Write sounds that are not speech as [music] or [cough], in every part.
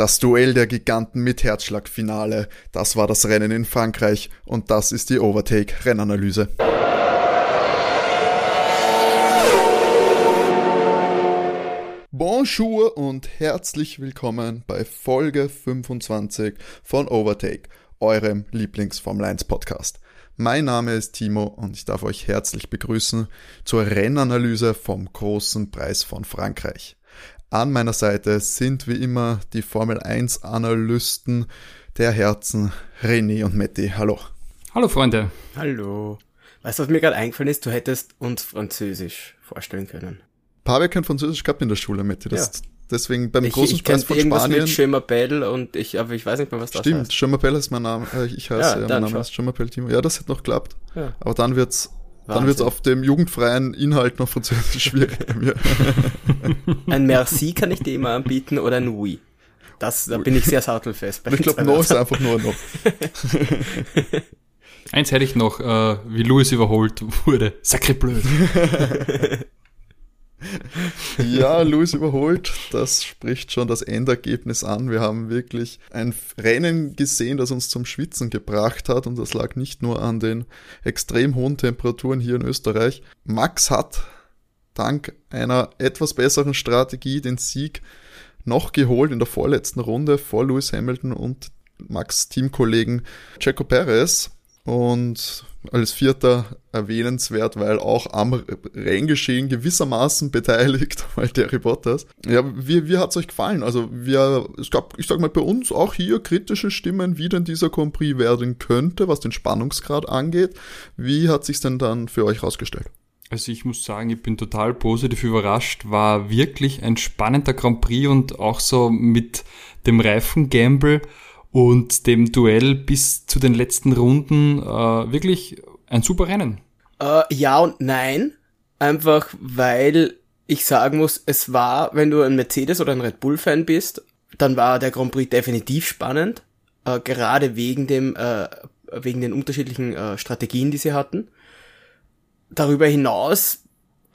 Das Duell der Giganten mit Herzschlagfinale. Das war das Rennen in Frankreich und das ist die Overtake Rennanalyse. Bonjour und herzlich willkommen bei Folge 25 von Overtake, eurem Lieblings-Formel 1 Podcast. Mein Name ist Timo und ich darf euch herzlich begrüßen zur Rennanalyse vom großen Preis von Frankreich. An meiner Seite sind wie immer die Formel 1 Analysten der Herzen, René und Matti. Hallo. Hallo Freunde. Hallo. Weißt du, was mir gerade eingefallen ist? Du hättest uns Französisch vorstellen können. Habe kein Französisch gehabt in der Schule, Matti. Das, ja. Deswegen beim ich, großen ich Preis von irgendwas Spanien. mit Schömerbell und ich, aber ich weiß nicht mehr, was das Stimmt, heißt. Schömerbell ist mein Name. Äh, Ich heiße, Ja, ja, mein Name schon. ist Schömerbell Timo. Ja, das hätte noch geklappt. Ja. Aber dann wird's, dann Wahnsinn. wird's auf dem jugendfreien Inhalt noch Französisch schwierig bei mir. [laughs] Ein Merci kann ich dir immer anbieten oder ein Oui. Das, da bin ich sehr sattelfest. bei Ich glaube, [laughs] No ist einfach nur noch. Eins hätte ich noch, äh, wie Louis überholt wurde. Sacré blöd. [laughs] Ja, Lewis überholt. Das spricht schon das Endergebnis an. Wir haben wirklich ein Rennen gesehen, das uns zum Schwitzen gebracht hat. Und das lag nicht nur an den extrem hohen Temperaturen hier in Österreich. Max hat dank einer etwas besseren Strategie den Sieg noch geholt in der vorletzten Runde vor Lewis Hamilton und Max Teamkollegen Checo Perez. Und als Vierter erwähnenswert, weil auch am Renngeschehen gewissermaßen beteiligt, [laughs] weil Terry Bottas. Ja, wie, wie hat's euch gefallen? Also wir, es gab, ich sag mal, bei uns auch hier kritische Stimmen, wie denn dieser Grand Prix werden könnte, was den Spannungsgrad angeht. Wie hat sich's denn dann für euch rausgestellt? Also ich muss sagen, ich bin total positiv überrascht. War wirklich ein spannender Grand Prix und auch so mit dem Reifen-Gamble und dem Duell bis zu den letzten Runden äh, wirklich ein super Rennen. Äh, ja und nein. Einfach weil ich sagen muss, es war, wenn du ein Mercedes oder ein Red Bull Fan bist, dann war der Grand Prix definitiv spannend. Äh, gerade wegen dem, äh, wegen den unterschiedlichen äh, Strategien, die sie hatten. Darüber hinaus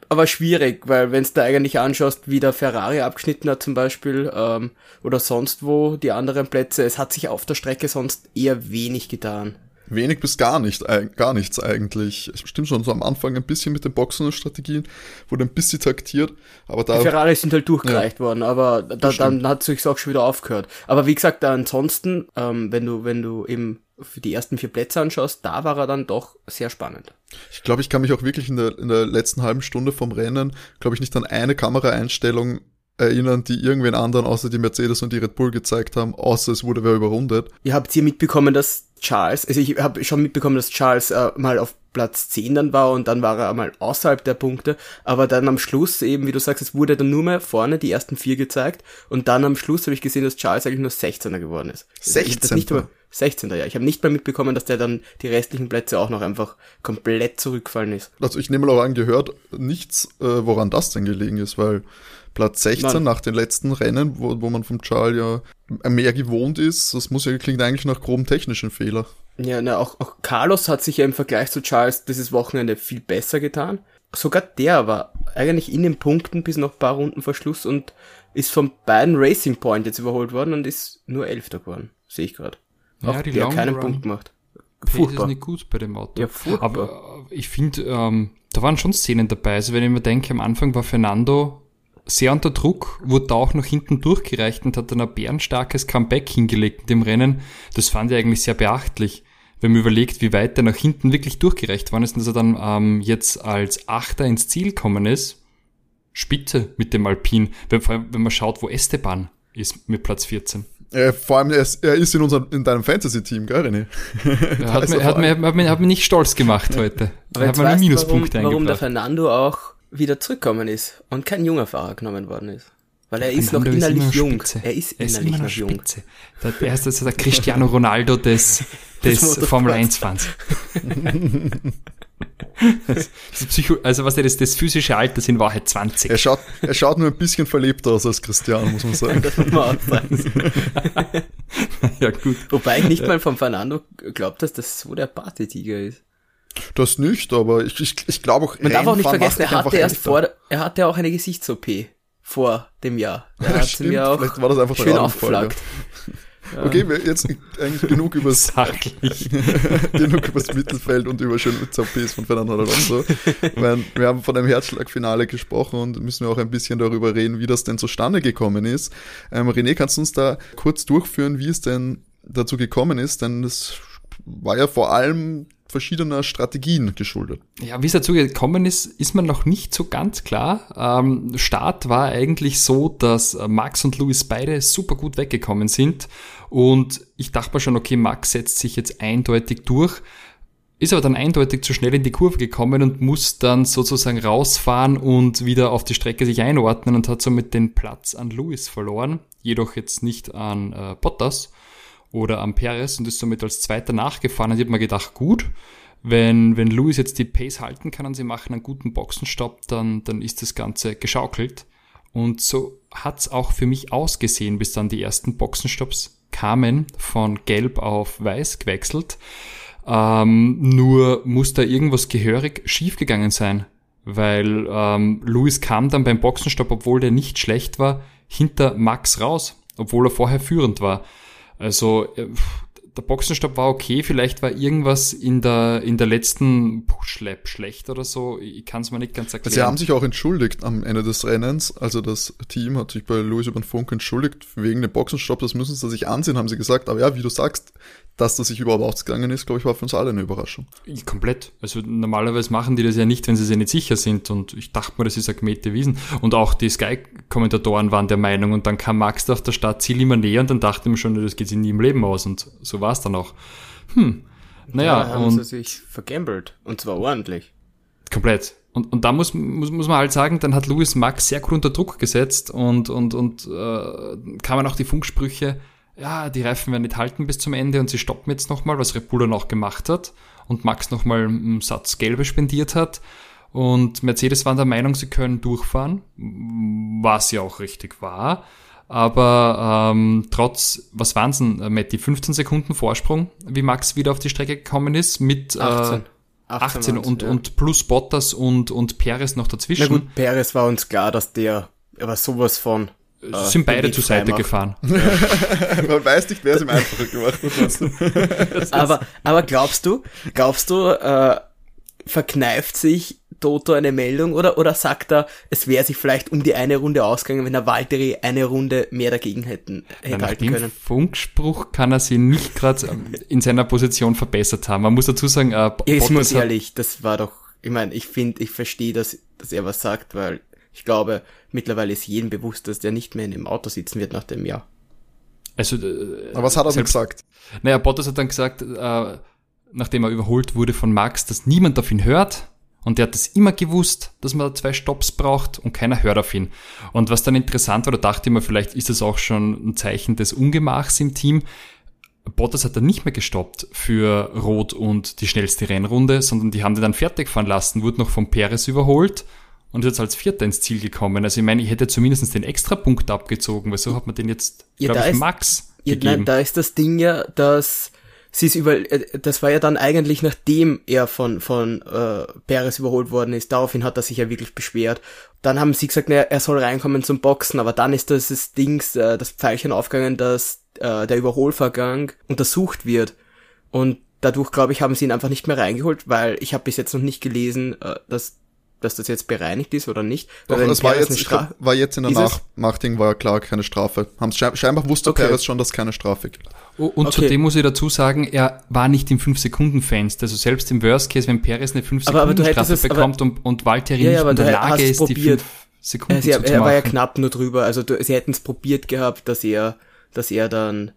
aber schwierig, weil wenn du da eigentlich anschaust, wie der Ferrari abgeschnitten hat zum Beispiel, ähm, oder sonst wo die anderen Plätze, es hat sich auf der Strecke sonst eher wenig getan. Wenig bis gar nicht, eig- gar nichts eigentlich. Es stimmt schon, so am Anfang ein bisschen mit den Boxen und Strategien, wurde ein bisschen taktiert, aber da Die Ferraris sind halt durchgereicht worden, aber da, dann hat sich's auch schon wieder aufgehört. Aber wie gesagt, ansonsten, ähm, wenn du, wenn du eben für die ersten vier Plätze anschaust, da war er dann doch sehr spannend. Ich glaube, ich kann mich auch wirklich in der, in der letzten halben Stunde vom Rennen, glaube ich, nicht an eine Kameraeinstellung erinnern, die irgendwen anderen außer die Mercedes und die Red Bull gezeigt haben, außer es wurde wer überrundet. Ihr habt hier mitbekommen, dass Charles, also ich habe schon mitbekommen, dass Charles äh, mal auf Platz 10 dann war und dann war er mal außerhalb der Punkte, aber dann am Schluss eben, wie du sagst, es wurde dann nur mehr vorne die ersten vier gezeigt und dann am Schluss habe ich gesehen, dass Charles eigentlich nur 16er geworden ist. Ich hab das nicht 16.. mehr, 16er, ja. Ich habe nicht mehr mitbekommen, dass der dann die restlichen Plätze auch noch einfach komplett zurückgefallen ist. Also ich nehme mal auch an, gehört nichts, äh, woran das denn gelegen ist, weil Platz 16 Nein. nach den letzten Rennen, wo, wo man vom Charles ja mehr gewohnt ist, das muss ja, klingt eigentlich nach groben technischen Fehler. Ja, na, auch, auch Carlos hat sich ja im Vergleich zu Charles dieses Wochenende viel besser getan. Sogar der war eigentlich in den Punkten bis noch ein paar Runden vor Schluss und ist von beiden Racing Point jetzt überholt worden und ist nur Elfter geworden. Sehe ich gerade. Ja, Auch die der Long keinen Run Punkt gemacht. Pace ist Furchtbar. nicht gut bei dem Auto. Ja, furchtbar. Aber äh, ich finde, ähm, da waren schon Szenen dabei. Also wenn ich mir denke, am Anfang war Fernando sehr unter Druck, wurde da auch noch hinten durchgereicht und hat dann ein bärenstarkes Comeback hingelegt in dem Rennen. Das fand ich eigentlich sehr beachtlich. Wenn man überlegt, wie weit er nach hinten wirklich durchgereicht worden ist und dass er dann ähm, jetzt als Achter ins Ziel gekommen ist, spitze mit dem Alpin. Wenn, vor allem, wenn man schaut, wo Esteban ist mit Platz 14. Äh, vor allem, er ist, er ist in, unserem, in deinem Fantasy-Team, gell, René? [laughs] Er hat, mir, hat, mir, hat, mir, hat mir nicht stolz gemacht heute. Aber er hat mir weißt du, Minuspunkte warum, warum der eingebracht. Fernando auch wieder zurückgekommen ist und kein junger Fahrer genommen worden ist. Weil er ist noch Fernando ist immer innerlich noch jung. Spitze. Er ist Er ist innerlich immer noch noch jung. Spitze. Der, er ist also der Cristiano Ronaldo des, [laughs] des. Formel 1 Fans. [laughs] das, das Psycho, also was das, das physische Alter sind in Wahrheit 20. Er schaut, er schaut nur ein bisschen verlebter aus als Cristiano, muss man sagen. Das muss man auch sagen. [laughs] ja gut. Wobei ich nicht mal vom Fernando glaubt, dass das so der Partytiger ist. Das nicht, aber ich, ich, ich glaube auch, Man darf auch nicht vergessen, er hatte erst älter. vor, er hatte auch eine Gesichts-OP vor dem Jahr. Da [laughs] hat mir auch Vielleicht war das einfach schön aufgeflaggt. Okay, wir jetzt eigentlich genug [laughs] über [laughs] genug übers Mittelfeld und über schön ZPs von Fernando Alonso. Wir haben von einem Herzschlagfinale gesprochen und müssen wir auch ein bisschen darüber reden, wie das denn zustande gekommen ist. Ähm, René, kannst du uns da kurz durchführen, wie es denn dazu gekommen ist? Denn das war ja vor allem verschiedener Strategien geschuldet. Ja, wie es dazu gekommen ist, ist man noch nicht so ganz klar. Ähm, Start war eigentlich so, dass Max und Louis beide super gut weggekommen sind und ich dachte mir schon, okay, Max setzt sich jetzt eindeutig durch, ist aber dann eindeutig zu schnell in die Kurve gekommen und muss dann sozusagen rausfahren und wieder auf die Strecke sich einordnen und hat somit den Platz an Louis verloren, jedoch jetzt nicht an äh, Bottas oder am Perez und ist somit als Zweiter nachgefahren. Und ich habe mir gedacht, gut, wenn, wenn Lewis jetzt die Pace halten kann und sie machen einen guten Boxenstopp, dann, dann ist das Ganze geschaukelt. Und so hat's auch für mich ausgesehen, bis dann die ersten Boxenstopps kamen, von gelb auf weiß gewechselt. Ähm, nur muss da irgendwas gehörig schiefgegangen sein, weil ähm, Lewis kam dann beim Boxenstopp, obwohl der nicht schlecht war, hinter Max raus, obwohl er vorher führend war. Also äh, der Boxenstopp war okay, vielleicht war irgendwas in der, in der letzten Push-Lap schlecht oder so. Ich kann es mir nicht ganz erklären. Sie haben sich auch entschuldigt am Ende des Rennens. Also das Team hat sich bei Louis über den Funk entschuldigt wegen dem Boxenstopp. Das müssen sie sich ansehen, haben sie gesagt. Aber ja, wie du sagst, dass das sich überhaupt ausgegangen ist, glaube ich, war für uns alle eine Überraschung. Komplett. Also normalerweise machen die das ja nicht, wenn sie sich nicht sicher sind. Und ich dachte mir, das ist eine gemähte Wiesen. Und auch die Sky-Kommentatoren waren der Meinung. Und dann kam Max da auf der Startziel immer näher und dann dachte ich mir schon, das geht sich nie im Leben aus. Und so war es dann auch. Hm. Naja, da haben und. sie sich vergambelt. Und zwar ordentlich. Komplett. Und, und da muss, muss, muss man halt sagen, dann hat Louis Max sehr gut unter Druck gesetzt und, und, und äh, kamen auch die Funksprüche, ja, die Reifen werden nicht halten bis zum Ende und sie stoppen jetzt nochmal, was Red Bull dann auch gemacht hat und Max nochmal einen Satz Gelbe spendiert hat. Und Mercedes waren der Meinung, sie können durchfahren, was ja auch richtig war. Aber ähm, trotz, was waren es denn, Matti, 15 Sekunden Vorsprung, wie Max wieder auf die Strecke gekommen ist, mit 18. Äh, 18, 18 und, ja. und plus Bottas und, und Perez noch dazwischen. Na gut, Perez war uns klar, dass der, aber sowas von äh, sind beide zur Seite macht. gefahren. [laughs] Ja. Man weiß nicht, wer es ihm einfacher gemacht hat. [laughs] aber, aber glaubst du, glaubst du, äh, verkneift sich Toto eine Meldung oder, oder sagt er, es wäre sich vielleicht um die eine Runde ausgegangen, wenn der Valtteri eine Runde mehr dagegen hätten, hätte Nach halten können? Funkspruch kann er sich nicht gerade in seiner Position verbessert haben. Man muss dazu sagen, äh, Jetzt muss ehrlich, das war doch, ich meine, ich finde, ich verstehe, dass, dass er was sagt, weil ich glaube, mittlerweile ist jedem bewusst, dass der nicht mehr in dem Auto sitzen wird nach dem Jahr. Also, äh, Aber was hat er denn gesagt? Naja, Bottas hat dann gesagt, äh, nachdem er überholt wurde von Max, dass niemand auf ihn hört. Und der hat das immer gewusst, dass man zwei Stops braucht und keiner hört auf ihn. Und was dann interessant war, da dachte ich mir, vielleicht ist das auch schon ein Zeichen des Ungemachs im Team. Bottas hat dann nicht mehr gestoppt für Rot und die schnellste Rennrunde, sondern die haben den dann fertig fahren lassen, wurde noch von Perez überholt und ist jetzt als Vierter ins Ziel gekommen. Also ich meine, ich hätte zumindest den Extrapunkt abgezogen, weil so hat man den jetzt, ja, glaube ich, ist, Max ja, gegeben. Nein, da ist das Ding ja, dass sie es über, äh, das war ja dann eigentlich nachdem er von, von äh, Perez überholt worden ist. Daraufhin hat er sich ja wirklich beschwert. Dann haben sie gesagt, na, er soll reinkommen zum Boxen, aber dann ist das, das Dings, äh, das Pfeilchen aufgegangen, dass äh, der Überholvorgang untersucht wird. Und dadurch, glaube ich, haben sie ihn einfach nicht mehr reingeholt, weil ich habe bis jetzt noch nicht gelesen, äh, dass dass das jetzt bereinigt ist oder nicht. Doch, das war jetzt, glaub, war jetzt in der Nach Nachding war klar keine Strafe. Haben's scheinbar wusste okay. Perez schon, dass keine Strafe gibt. Oh, und okay. zudem muss ich dazu sagen, er war nicht im 5-Sekunden-Fenster. Also selbst im Worst Case, wenn Perez eine 5-Sekunden-Strafe bekommt und, und Valtteri ja, nicht in der Lage ist, probiert. die 5 Sekunden also, zu machen. Er war ja knapp nur drüber. Also du, sie hätten es probiert gehabt, dass er, dass er dann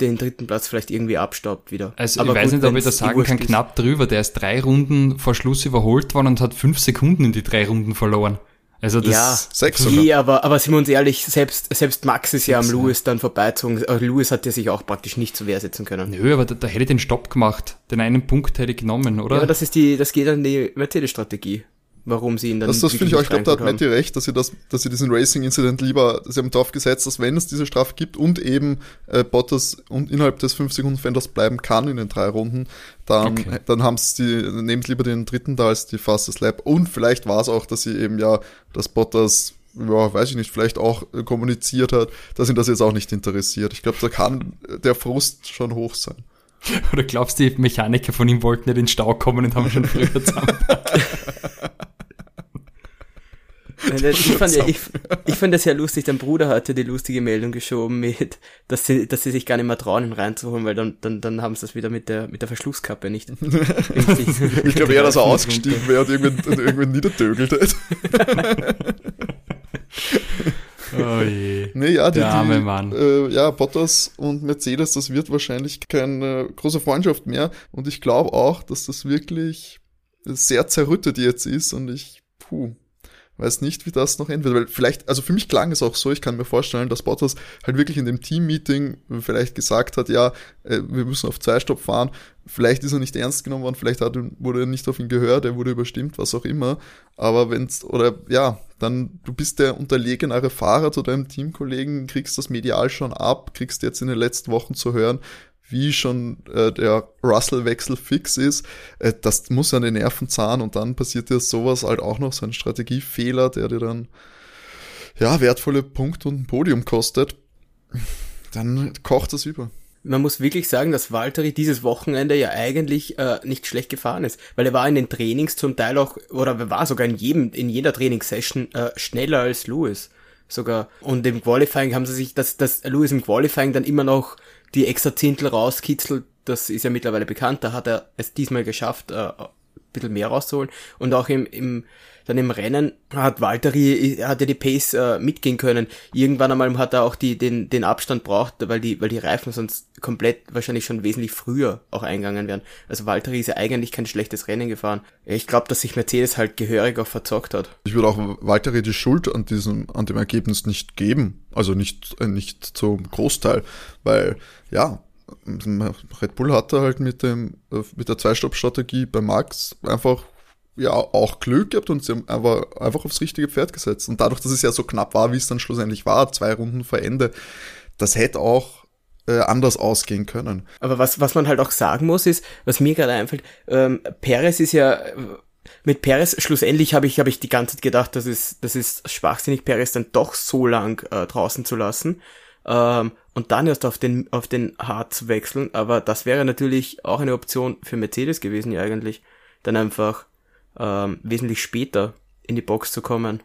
den dritten Platz vielleicht irgendwie abstaubt wieder. Also Aber ich weiß gut, nicht, ob ich das sagen kann, knapp drüber. Der ist drei Runden vor Schluss überholt worden und hat fünf Sekunden in die drei Runden verloren. Also das ja, sechs sogar. Nee, aber, aber sind wir uns ehrlich, selbst, selbst Max ist ja am Lewis dann vorbeizogen. Äh, Lewis hat ja sich auch praktisch nicht zur Wehr setzen können. Nö, aber da, da hätte ich den Stopp gemacht. Den einen Punkt hätte ich genommen, oder? Ja, aber das ist die, das geht an die Mercedes-Strategie warum sie ihn dann. Das, das finde ich auch, ich glaube, da hat Matty recht, dass sie das, dass sie diesen Racing-Incident lieber, sie haben darauf gesetzt, dass wenn es diese Strafe gibt und eben äh, Bottas und innerhalb des 5-Sekunden-Fenders bleiben kann in den drei Runden, dann, okay. dann haben sie, nehmen sie lieber den dritten da als die fastest Lap. Und vielleicht war es auch, dass sie eben ja, dass Bottas ja, weiß ich nicht, vielleicht auch kommuniziert hat, dass ihn das jetzt auch nicht interessiert. Ich glaube, da kann der Frust schon hoch sein. [laughs] Oder glaubst du, die Mechaniker von ihm wollten nicht in den Stau kommen und haben schon früher [laughs] zusammen? Ich fand, ja, ich, ich fand das ja lustig, dein Bruder hatte die lustige Meldung geschoben mit, dass sie, dass sie sich gar nicht mehr trauen, ihn reinzuholen, weil dann, dann, dann haben sie das wieder mit der, mit der Verschlusskappe nicht. [laughs] ich glaube eher, dass er [laughs] ausgestiegen wäre und irgendwann, irgendwann niederdögelt hätte. Oh je. Nee, ja, die, Der arme die, Mann. Äh, ja, Bottas und Mercedes, das wird wahrscheinlich keine große Freundschaft mehr. Und ich glaube auch, dass das wirklich sehr zerrüttet jetzt ist und ich, puh, weiß nicht, wie das noch enden. Weil vielleicht, also für mich klang es auch so, ich kann mir vorstellen, dass Bottas halt wirklich in dem Team-Meeting vielleicht gesagt hat, ja, äh, wir müssen auf Zweistopp fahren. Vielleicht ist er nicht ernst genommen worden, vielleicht hat, wurde er nicht auf ihn gehört, er wurde überstimmt, was auch immer. Aber wenn's, oder ja, dann, du bist der unterlegenere Fahrer zu deinem Teamkollegen, kriegst das medial schon ab, kriegst jetzt in den letzten Wochen zu hören, wie schon äh, der Russell-Wechsel fix ist, äh, das muss an den Nerven zahlen und dann passiert dir sowas halt auch noch, so ein Strategiefehler, der dir dann ja wertvolle Punkte und ein Podium kostet. Dann kocht das über. Man muss wirklich sagen, dass Valtteri dieses Wochenende ja eigentlich äh, nicht schlecht gefahren ist, weil er war in den Trainings zum Teil auch, oder war sogar in jedem, in jeder Trainingssession äh, schneller als Lewis sogar. Und im Qualifying haben sie sich, dass, dass Lewis im Qualifying dann immer noch die extra Zehntel rauskitzelt, das ist ja mittlerweile bekannt, da hat er es diesmal geschafft, äh, ein bisschen mehr rauszuholen. Und auch im, im dann im Rennen hat Valtteri, hat er die Pace äh, mitgehen können. Irgendwann einmal hat er auch die, den, den Abstand braucht, weil die, weil die Reifen sonst komplett wahrscheinlich schon wesentlich früher auch eingegangen wären. Also Valtteri ist ja eigentlich kein schlechtes Rennen gefahren. Ich glaube, dass sich Mercedes halt gehörig auch verzockt hat. Ich würde auch Valtteri die Schuld an diesem, an dem Ergebnis nicht geben. Also nicht, äh, nicht zum Großteil, weil, ja, Red Bull hatte halt mit dem, äh, mit der Zweistopp-Strategie bei Max einfach ja auch Glück gehabt und sie haben einfach, einfach aufs richtige Pferd gesetzt. Und dadurch, dass es ja so knapp war, wie es dann schlussendlich war, zwei Runden vor Ende, das hätte auch äh, anders ausgehen können. Aber was, was man halt auch sagen muss, ist, was mir gerade einfällt, ähm, Perez ist ja mit Perez, schlussendlich habe ich, habe ich die ganze Zeit gedacht, das ist, das ist schwachsinnig, Perez dann doch so lang äh, draußen zu lassen. Ähm, und dann erst auf den, auf den Hard zu wechseln. Aber das wäre natürlich auch eine Option für Mercedes gewesen, ja eigentlich. Dann einfach ähm, wesentlich später in die Box zu kommen.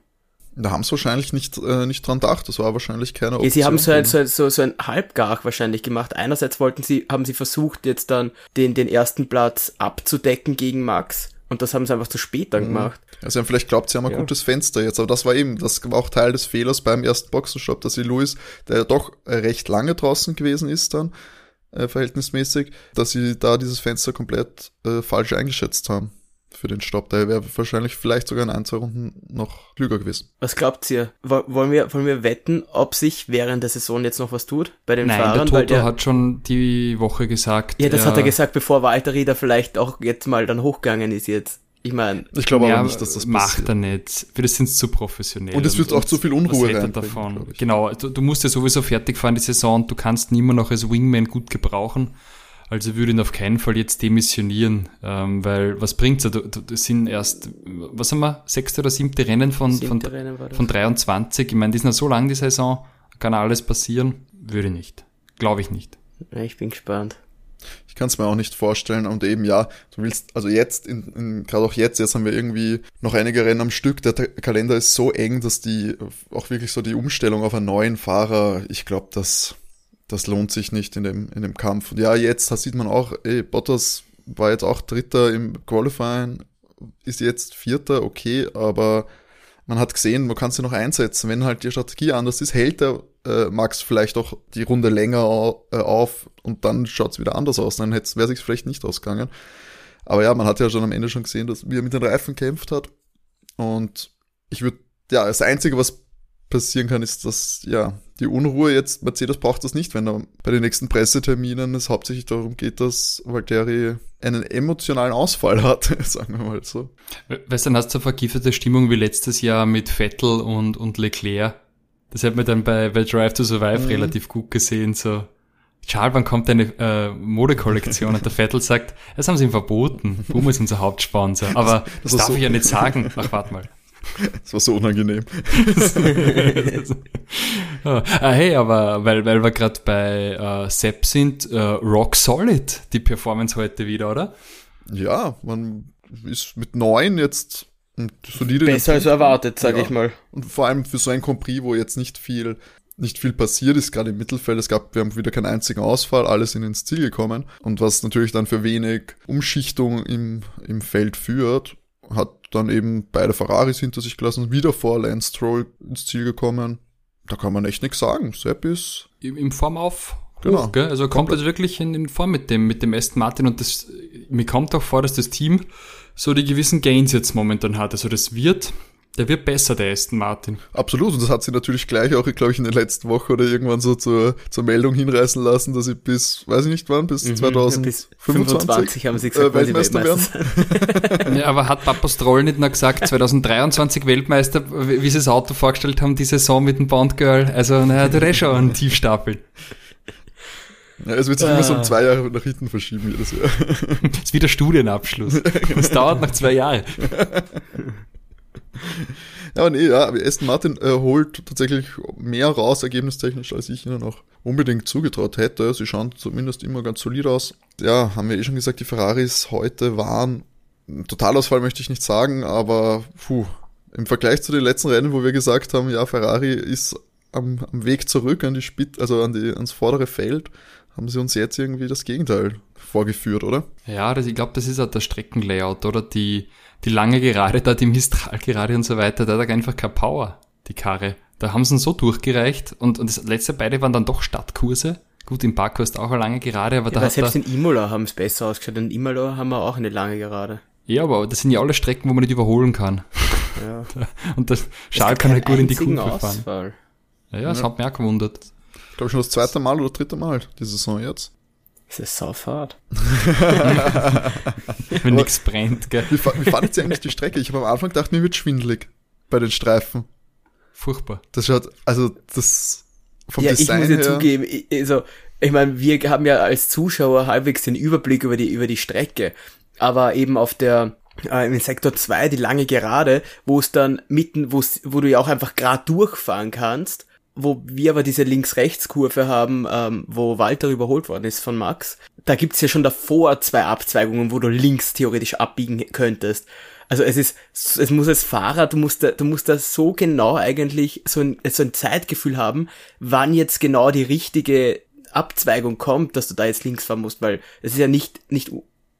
Da haben sie wahrscheinlich nicht, äh, nicht dran gedacht. Das war wahrscheinlich keine Option. Ja, sie haben so ein, so, so, so ein Halbgar wahrscheinlich gemacht. Einerseits wollten sie, haben sie versucht, jetzt dann den, den ersten Platz abzudecken gegen Max. Und das haben sie einfach zu spät dann mhm. gemacht. Also vielleicht glaubt, sie haben ein ja. gutes Fenster jetzt, aber das war eben, das war auch Teil des Fehlers beim ersten Boxenstopp, dass sie Louis, der ja doch recht lange draußen gewesen ist dann, äh, verhältnismäßig, dass sie da dieses Fenster komplett äh, falsch eingeschätzt haben für den Stopp. Der wäre wahrscheinlich vielleicht sogar in ein, zwei Runden noch klüger gewesen. Was glaubt ihr? Wollen wir, wollen wir wetten, ob sich während der Saison jetzt noch was tut bei den Nein, Fahrern? Der Toto der, hat schon die Woche gesagt. Ja, das er, hat er gesagt, bevor Walter Rieder vielleicht auch jetzt mal dann hochgegangen ist jetzt. Ich meine, ich glaube aber nicht, dass das macht er nicht. Wir sind zu professionell. Und es wird auch zu viel Unruhe rein. davon. Genau, du, du, musst ja sowieso fertig fahren die Saison du kannst ihn immer noch als Wingman gut gebrauchen. Also würde ihn auf keinen Fall jetzt demissionieren, ähm, weil was bringt's? Das sind erst, was haben wir, sechste oder siebte Rennen von, von, Rennen von 23. Ich meine, die sind ja so lang die Saison, kann alles passieren. Würde nicht. Glaube ich nicht. Ich bin gespannt. Ich kann es mir auch nicht vorstellen. Und eben, ja, du willst, also jetzt, in, in, gerade auch jetzt, jetzt haben wir irgendwie noch einige Rennen am Stück. Der Kalender ist so eng, dass die auch wirklich so die Umstellung auf einen neuen Fahrer, ich glaube, das, das lohnt sich nicht in dem, in dem Kampf. Und ja, jetzt da sieht man auch, ey, Bottas war jetzt auch Dritter im Qualifying, ist jetzt Vierter, okay, aber man hat gesehen, man kann sie noch einsetzen. Wenn halt die Strategie anders ist, hält der äh, Max vielleicht auch die Runde länger äh, auf und dann schaut es wieder anders aus. Dann wäre sich vielleicht nicht ausgegangen. Aber ja, man hat ja schon am Ende schon gesehen, dass wie er mit den Reifen kämpft hat. Und ich würde, ja, das Einzige, was passieren kann, ist, dass ja die Unruhe jetzt, Mercedes braucht das nicht, wenn er bei den nächsten Presseterminen es hauptsächlich darum geht, dass Valtteri einen emotionalen Ausfall hat, [laughs] sagen wir mal so. Weißt du, dann hast du eine vergiftete Stimmung wie letztes Jahr mit Vettel und, und Leclerc. Das hat man dann bei, bei Drive to Survive mhm. relativ gut gesehen, so. Charles, wann kommt deine äh, Modekollektion? Und der Vettel sagt, das haben sie ihm verboten. Boom ist unser Hauptsponsor. [laughs] Aber das, das darf so. ich ja nicht sagen. Ach, warte mal. [laughs] Das war so unangenehm. [laughs] ah, hey, aber weil, weil wir gerade bei äh, Sepp sind, äh, Rock Solid, die Performance heute wieder, oder? Ja, man ist mit neun jetzt solide. Besser als erwartet, sage ja. ich mal. Und vor allem für so ein Prix, wo jetzt nicht viel nicht viel passiert ist, gerade im Mittelfeld. Es gab, wir haben wieder keinen einzigen Ausfall, alle sind ins Ziel gekommen. Und was natürlich dann für wenig Umschichtung im, im Feld führt, hat dann eben beide Ferraris hinter sich gelassen, wieder vor Lance Stroll ins Ziel gekommen. Da kann man echt nichts sagen. Sepp ist... Im Form auf. Genau. Hoch? Also kommt also wirklich in, in Form mit dem, mit dem Aston Martin und das, mir kommt auch vor, dass das Team so die gewissen Gains jetzt momentan hat. Also das wird, der wird besser, der Aston Martin. Absolut, und das hat sie natürlich gleich auch, glaube ich, in der letzten Woche oder irgendwann so zur, zur Meldung hinreißen lassen, dass sie bis, weiß ich nicht wann, bis mhm, 2025 ja, haben sie gesagt, äh, Weltmeister werden. [laughs] ja, aber hat Papa Stroll nicht noch gesagt, 2023 Weltmeister, wie sie das Auto vorgestellt haben, die Saison mit dem Bond Girl? Also, naja, der ist schon ein Tiefstapel. Ja, es wird sich ah. immer so um ah. zwei Jahre nach hinten verschieben jedes Jahr. [laughs] Das ist wie der Studienabschluss. [laughs] Das dauert noch zwei Jahre. Ja, nee, ja, Aston Martin äh, holt tatsächlich mehr raus, ergebnistechnisch, als ich ihnen auch unbedingt zugetraut hätte. Sie schauen zumindest immer ganz solid aus. Ja, haben wir eh schon gesagt, die Ferraris heute waren, Totalausfall möchte ich nicht sagen, aber puh, im Vergleich zu den letzten Rennen, wo wir gesagt haben, ja, Ferrari ist am, am Weg zurück an die Spitze, also an die, ans vordere Feld, haben sie uns jetzt irgendwie das Gegenteil vorgeführt, oder? Ja, das, ich glaube, das ist auch das Streckenlayout, oder? Die, die lange Gerade da, die Mistral gerade und so weiter, da hat er einfach keine Power, die Karre. Da haben sie ihn so durchgereicht und, und das letzte beide waren dann doch Stadtkurse. Gut, im Baku ist auch eine lange Gerade, aber ja, da aber hat selbst in Imola haben es besser ausgeschaut. In Imola haben wir auch eine lange Gerade. Ja, aber das sind ja alle Strecken, wo man nicht überholen kann. Ja. [laughs] und der Schal kann halt gut in die Kurve Ausfall. fahren. Ja, ja, das ja. hat mich auch gewundert. Ich glaube schon das zweite Mal oder dritte Mal die Saison jetzt. Das ist saufahrt. [laughs] Wenn nichts brennt, gell. Wie, wie fandet ihr eigentlich die Strecke? Ich habe am Anfang gedacht, mir wird schwindelig bei den Streifen. Furchtbar. Das schaut, also das vom ja, Design ich muss ja her, zugeben, ich, also ich meine, wir haben ja als Zuschauer halbwegs den Überblick über die über die Strecke, aber eben auf der äh, im Sektor 2 die lange Gerade, wo es dann mitten, wo wo du ja auch einfach gerade durchfahren kannst wo wir aber diese Links-Rechts-Kurve haben, ähm, wo Walter überholt worden ist von Max, da gibt's ja schon davor zwei Abzweigungen, wo du links theoretisch abbiegen könntest. Also es ist, es muss als Fahrer, du musst da, du musst da so genau eigentlich so ein, so ein Zeitgefühl haben, wann jetzt genau die richtige Abzweigung kommt, dass du da jetzt links fahren musst, weil es ist ja nicht, nicht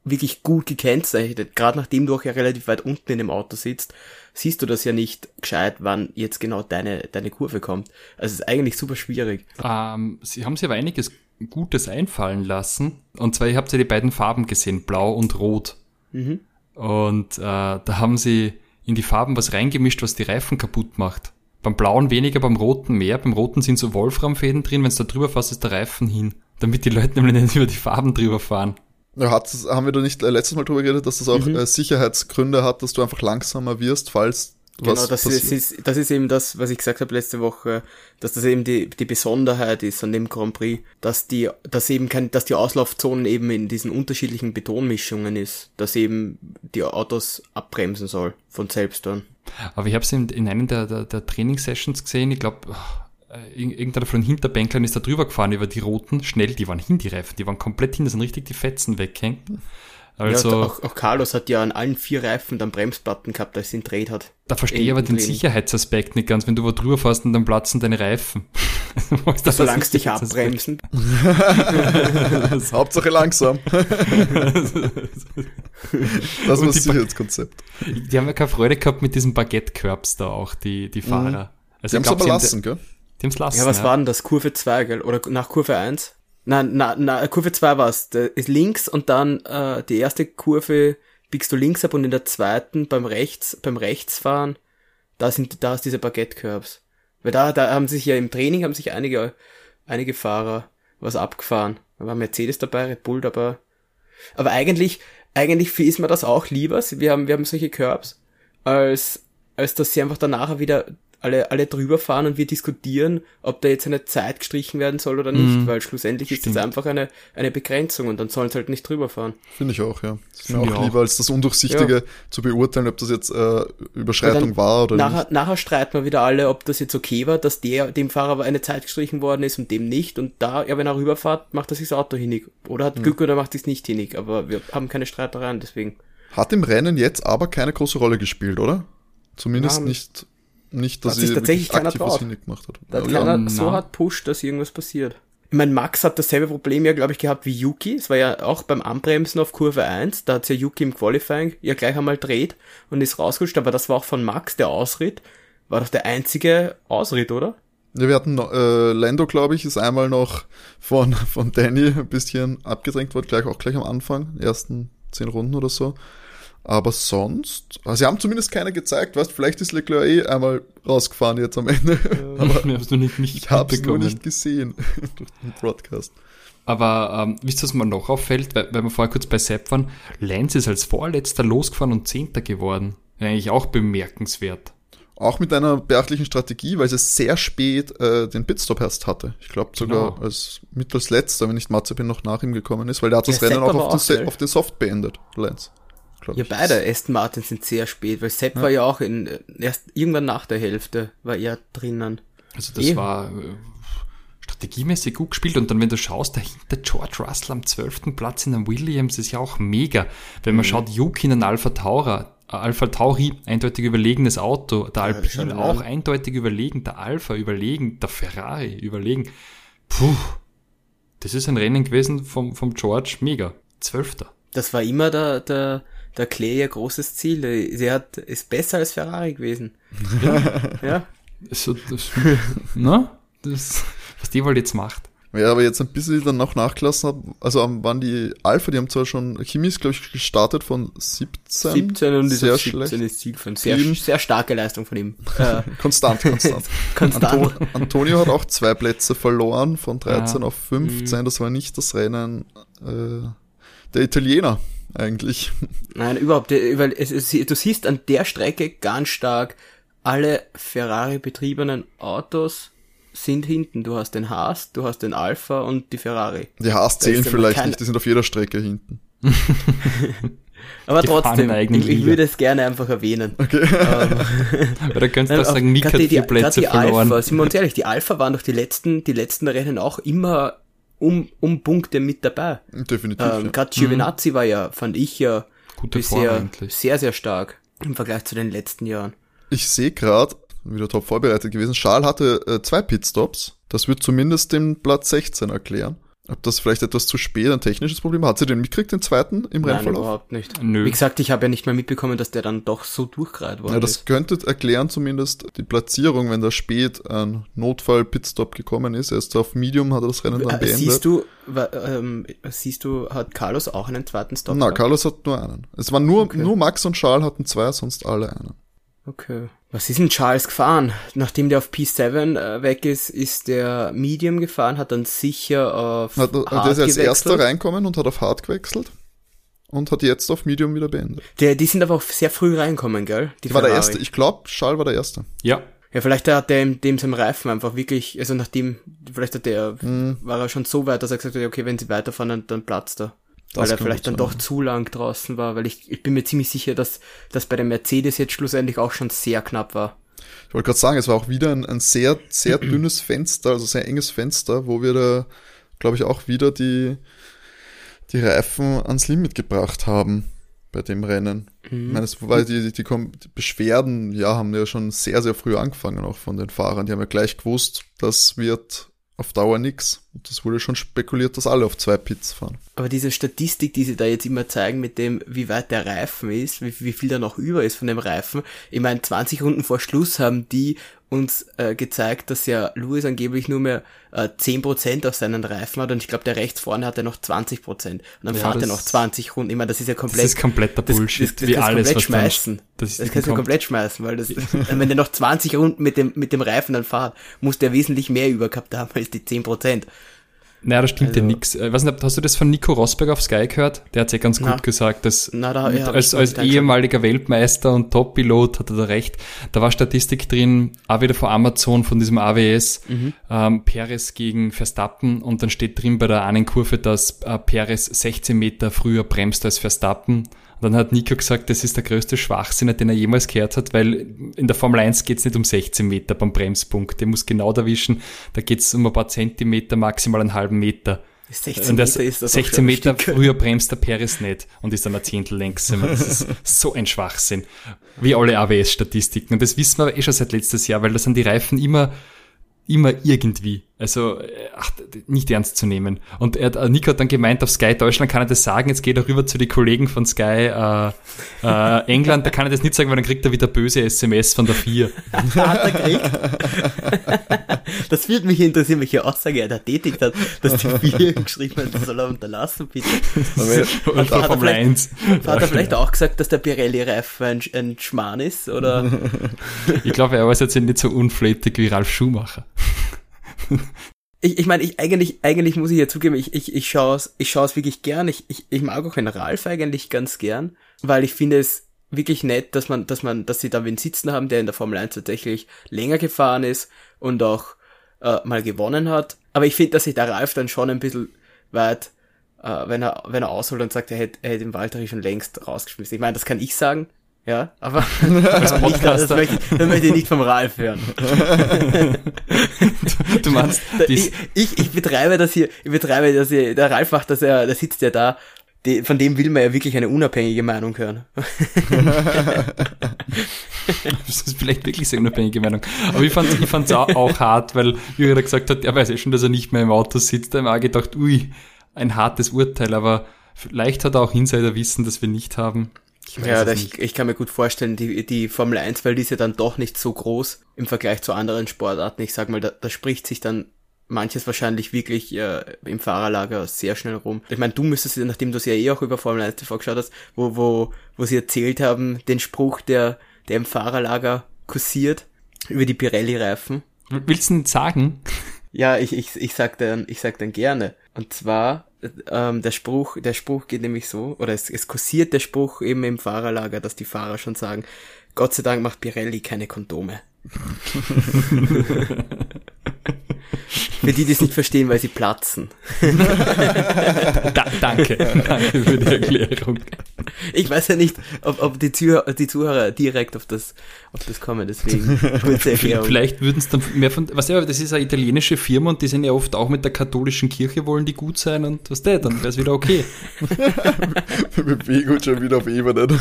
wirklich gut gekennzeichnet, gerade nachdem du auch ja relativ weit unten in dem Auto sitzt siehst du das ja nicht gescheit, wann jetzt genau deine, deine Kurve kommt. Also es ist eigentlich super schwierig. Ähm, sie haben sich aber einiges Gutes einfallen lassen. Und zwar, ihr habt ja die beiden Farben gesehen, blau und rot. Mhm. Und äh, da haben sie in die Farben was reingemischt, was die Reifen kaputt macht. Beim blauen weniger, beim roten mehr. Beim roten sind so Wolframfäden drin, wenn es da drüber fasst, ist der Reifen hin. Damit die Leute [laughs] nämlich nicht über die Farben drüber fahren. Hat, haben wir da nicht äh, letztes Mal drüber geredet, dass das auch mhm. äh, Sicherheitsgründe hat, dass du einfach langsamer wirst, falls Genau, das ist, ist, das ist eben das, was ich gesagt habe letzte Woche, dass das eben die, die Besonderheit ist an dem Grand Prix, dass die, dass eben kein, dass die Auslaufzonen eben in diesen unterschiedlichen Betonmischungen ist, dass eben die Autos abbremsen soll von selbst dann. Aber ich habe es in, in einem der, der, der Trainingssessions gesehen, ich glaube, irgendeiner von den Hinterbänklern ist da drüber gefahren über die roten, schnell, die waren hin, die Reifen, die waren komplett hin, da sind richtig die Fetzen weghängt. Also, ja, auch, auch, Carlos hat ja an allen vier Reifen dann Bremsplatten gehabt, als sie ihn dreht hat. Da verstehe ich aber den Training. Sicherheitsaspekt nicht ganz, wenn du wo drüber fährst und dann platzen deine Reifen. [laughs] das Solange es dich abbremsen. [laughs] Hauptsache langsam. [laughs] das ist sicher das Konzept. Die haben ja keine Freude gehabt mit diesen Baguette-Curbs da auch, die, die Fahrer. Mhm. Also die haben es aber lassen, gell? Die haben's lassen. Ja, was ja. war denn das? Kurve 2, gell? Oder nach Kurve 1? Nein, na, na, Kurve 2 war es. Ist links und dann äh, die erste Kurve biegst du links ab und in der zweiten beim rechts, beim Rechtsfahren, da sind, da ist diese Baguette-Curbs. Weil da, da haben sich ja im Training haben sich einige, einige Fahrer was abgefahren. Da war Mercedes dabei, Red Bull dabei. Aber eigentlich, eigentlich ist mir das auch lieber. Wir haben, wir haben solche Curbs, als, als dass sie einfach danach wieder alle, alle drüber fahren und wir diskutieren, ob da jetzt eine Zeit gestrichen werden soll oder nicht, Mhm. weil schlussendlich ist Stimmt. das einfach eine, eine Begrenzung und dann sollen sie halt nicht drüber fahren. Finde ich auch, ja. Das ist mir Finde auch ich lieber, als das Undurchsichtige zu beurteilen, ob das jetzt äh, Überschreitung war oder Nachher, nicht. nachher streiten wir wieder alle, ob das jetzt okay war, dass der, dem Fahrer aber eine Zeit gestrichen worden ist und dem nicht. Und da, ja, wenn er rüberfährt, macht er sich das Auto hinig. Oder Mhm. hat Glück oder macht sich nicht hinig. Aber wir haben keine Streitereien, deswegen. Hat im Rennen jetzt aber keine große Rolle gespielt, oder? Zumindest Ja, nicht, nicht, dass hat sich tatsächlich keiner traut. hingemacht hat. Da hat Ja, keiner na. so hart pusht, dass irgendwas passiert. Ich meine, Max hat dasselbe Problem ja, glaube ich, gehabt wie Yuki. Es war ja auch beim Anbremsen auf Kurve 1. Da hat ja Yuki im Qualifying ja gleich einmal dreht und ist rausgerutscht. Aber das war auch von Max, der Ausritt. War doch der einzige Ausritt, oder? Ja, wir hatten noch, äh, Lando, glaube ich, ist einmal noch von, von Danny ein bisschen abgedrängt worden, gleich auch gleich am Anfang, ersten zehn Runden oder so. Aber sonst, also sie haben zumindest keine gezeigt, weißt, vielleicht ist Leclerc eh einmal rausgefahren jetzt am Ende. [laughs] [laughs] Aber ich hab's noch nicht, nicht Ich habe es nur nicht gesehen [laughs] durch den Broadcast. Aber ähm, wisst ihr, was mir noch auffällt, weil, weil wir vorher kurz bei Sepp waren? Lenz ist als Vorletzter losgefahren und Zehnter geworden. Eigentlich auch bemerkenswert. Auch mit einer beachtlichen Strategie, weil sie sehr spät äh, den Pitstop erst hatte. Ich glaube sogar Genau. als mit als letzter, wenn nicht Mazepin noch nach ihm gekommen ist, weil der hat das Ja, Rennen auch auf, den, auf den Soft beendet, Lance. glaub Ja, ich. beide Aston Martin sind sehr spät, weil Sepp war ja auch in, erst irgendwann nach der Hälfte war er drinnen. Also das Eh. war äh, strategiemäßig gut gespielt und dann, wenn du schaust, dahinter George Russell am zwölften Platz in einem Williams ist ja auch mega. Wenn man Mhm. schaut, Yuki in einem Alpha Taura, äh, Alpha Tauri, eindeutig überlegenes Auto, der Ja, Alpine schon, auch ja. eindeutig überlegen, der Alpha überlegen, der Ferrari überlegen. Puh, das ist ein Rennen gewesen vom, vom George, mega. Zwölfter. Das war immer der, der, der Clay ihr großes Ziel. Sie hat, ist besser als Ferrari gewesen. [laughs] ja. Also, das, na, das, was die wohl jetzt macht. Ja, aber jetzt ein bisschen dann noch nachgelassen habe, also waren die Alpha, die haben zwar schon, Kimi ist glaube ich gestartet von 17. 17 und ist sehr auf 17 schlecht. ist Ziel von sehr, sehr starke Leistung von ihm. Äh, [laughs] Konstant, konstant. [laughs] konstant. Anto Antonio hat auch zwei Plätze verloren, von 13 Ja. auf 15. Das war nicht das Rennen äh, der Italiener eigentlich. Nein, überhaupt, weil es, es, du siehst an der Strecke ganz stark, alle Ferrari-betriebenen Autos sind hinten. Du hast den Haas, du hast den Alpha und die Ferrari. Die Haas zählen vielleicht nicht, die sind auf jeder Strecke hinten. [laughs] Aber Die trotzdem, ich, ich würde es gerne einfach erwähnen. Okay. [laughs] Weil da könntest du auch sagen, Nick gerade hat die- vier Plätze die verloren. Alpha, sind wir uns ehrlich, die Alpha waren doch die letzten, die letzten Rennen auch immer um, um Punkte mit dabei. Definitiv. Ähm, ja. Gerade Giovinazzi war ja, fand ich ja Gute bisher sehr, sehr stark im Vergleich zu den letzten Jahren. Ich sehe gerade, wieder top vorbereitet gewesen, Charles hatte äh, zwei Pitstops. Das wird zumindest den Platz 16 erklären. Ob das vielleicht etwas zu spät ein technisches Problem. Hat sie den mitgekriegt, den zweiten im Nein, Rennverlauf? überhaupt nicht. Nö. Wie gesagt, ich habe ja nicht mal mitbekommen, dass der dann doch so durchgereiht worden Ja, das ist. könnte erklären zumindest die Platzierung, wenn da spät ein Notfall-Pitstop gekommen ist. Erst auf Medium hat er das Rennen dann Äh, beendet. Siehst du, ähm, siehst du, hat Carlos auch einen zweiten Stop? Na, gehabt? Carlos hat nur einen. Es waren nur, Okay. nur Max und Charles hatten zwei, sonst alle einen. Okay. Was ist denn Charles gefahren? Nachdem der auf P7 äh, weg ist, ist der Medium gefahren, hat dann sicher auf Hat, hat Hard er ist als gewechselt. erster reinkommen und hat auf Hard gewechselt und hat jetzt auf Medium wieder beendet. Der, die sind aber auch sehr früh reinkommen, gell? Die Ich war der Ferrari. Erste. Ich glaube, Charles war der Erste. Ja, Ja, vielleicht hat er in dem seinem Reifen einfach wirklich, also nachdem, vielleicht hat der, Hm. war er schon so weit, dass er gesagt hat, okay, wenn sie weiterfahren, dann, dann platzt er. Das weil er vielleicht dann doch zu lang draußen war, weil ich, ich bin mir ziemlich sicher, dass das bei dem Mercedes jetzt schlussendlich auch schon sehr knapp war. Ich wollte gerade sagen, es war auch wieder ein, ein sehr, sehr [clears throat] dünnes Fenster, also sehr enges Fenster, wo wir da, glaube ich, auch wieder die, die Reifen ans Limit gebracht haben bei dem Rennen. Ich meine, es, weil die, die, die, die Beschwerden, ja, haben ja schon sehr, sehr früh angefangen, auch von den Fahrern. Die haben ja gleich gewusst, das wird auf Dauer nix. Und das wurde schon spekuliert, dass alle auf zwei Pits fahren. Aber diese Statistik, die sie da jetzt immer zeigen mit dem, wie weit der Reifen ist, wie, wie viel da noch über ist von dem Reifen. Ich meine, 20 Runden vor Schluss haben die uns äh, gezeigt, dass ja Lewis angeblich nur mehr äh, 10% auf seinen Reifen hat und ich glaube, der rechts vorne hat er noch 20% und dann Ja, fährt er das- noch 20 Runden. Ich meine, das ist ja das komplett... ist kompletter das, Bullshit, das, das wie kannst du alles, komplett schmeißen. das Das, kannst du komplett schmeißen, weil das, [laughs] wenn der noch 20 Runden mit dem, mit dem Reifen dann fährt, muss der wesentlich mehr über gehabt haben als die 10%. Naja, da stimmt also, ja nix. Ich weiß nicht, hast du das von Nico Rosberg auf Sky gehört? Der hat ja ganz na, gut gesagt, dass na, da, ja, als, als ehemaliger Weltmeister und Top-Pilot hat er da recht. Da war Statistik drin, auch wieder von Amazon, von diesem AWS, mhm. ähm, Perez gegen Verstappen und dann steht drin bei der einen Kurve, dass äh, Perez 16 Meter früher bremst als Verstappen und dann hat Nico gesagt, das ist der größte Schwachsinn, den er jemals gehört hat, weil in der Formel 1 geht es nicht um 16 Meter beim Bremspunkt. Der muss genau erwischen, da geht es um ein paar Zentimeter, maximal einen halben Meter. 16 und das, ist das 16 Meter früher bremst der Paris nicht und ist dann ein Zehntel längsamer. Das ist so ein Schwachsinn. Wie alle AWS-Statistiken. Und das wissen wir eh schon seit letztes Jahr, weil da sind die Reifen immer immer irgendwie. Also äh, ach, nicht ernst zu nehmen. Und er, äh, Nico hat dann gemeint, auf Sky Deutschland kann er das sagen, jetzt geht er rüber zu den Kollegen von Sky äh, äh, England, da kann er das nicht sagen, weil dann kriegt er wieder böse SMS von der Vier. [laughs] hat er gekriegt? das würde mich interessieren, welche Aussage er da tätigt hat, dass die Vier geschrieben hat, das soll er unterlassen, bitte. hat, hat, er vielleicht, hat er vielleicht auch gesagt, dass der Pirelli-Reifen ein, ein Schmarrn ist, oder? ich glaube, er war jetzt nicht so unflätig wie Ralf Schumacher ich, ich meine, ich eigentlich, eigentlich muss ich ja zugeben, ich, ich, ich schaue es ich schaue es wirklich gern. Ich, ich, ich mag auch den Ralf eigentlich ganz gern, weil ich finde es wirklich nett, dass man, dass man, dass sie da wen sitzen haben, der in der Formel 1 tatsächlich länger gefahren ist und auch äh, mal gewonnen hat. Aber ich finde, dass sich der Ralf dann schon ein bisschen weit, äh, wenn er, wenn er ausholt und sagt, er hätte, er hätte den Walter schon längst rausgeschmissen. Ich meine, das kann ich sagen, ja, aber [laughs] als Podcaster. Das möchte, ich, das möchte ich nicht vom Ralf hören. du, [laughs] du meinst, ich, ich, ich betreibe das hier, ich betreibe das hier, der Ralf macht das ja, der sitzt ja da, die, von dem will man ja wirklich eine unabhängige Meinung hören. [laughs] das ist vielleicht wirklich eine unabhängige Meinung. Aber ich fand es ich fand's auch, auch hart, weil Jürgen gesagt hat, er weiß ja schon, dass er nicht mehr im Auto sitzt. Da habe ich gedacht, ui, ein hartes Urteil, aber vielleicht hat er auch Insider wissen, dass wir nicht haben. Ich ja, ich, ich kann mir gut vorstellen, die, die Formel 1, weil die ist ja dann doch nicht so groß im Vergleich zu anderen Sportarten. Ich sag mal, da, da spricht sich dann manches wahrscheinlich wirklich äh, im Fahrerlager sehr schnell rum. Ich meine, du müsstest, nachdem du es ja eh auch über Formel 1 TV geschaut hast, wo, wo, wo sie erzählt haben, den Spruch, der, der im Fahrerlager kursiert, über die Pirelli-Reifen. Willst du denn sagen? Ja, ich, ich, ich sag dann, ich sag dann gerne. Und zwar, ähm, der Spruch, der Spruch geht nämlich so, oder es, es kursiert der Spruch eben im Fahrerlager, dass die Fahrer schon sagen, Gott sei Dank macht Pirelli keine Kondome. [laughs] Für die, die es nicht verstehen, weil sie platzen. da, danke, danke für die Erklärung. Ich weiß ja nicht, ob, ob die, Zuhörer, die Zuhörer direkt auf das, auf das kommen, deswegen kurze Erklärung. Vielleicht würden es dann mehr von, was ja, das ist eine italienische Firma und die sind ja oft auch mit der katholischen Kirche, wollen die gut sein und was der, dann wäre es wieder okay. [laughs] Wir bewegen uns schon wieder auf Ebene. [laughs]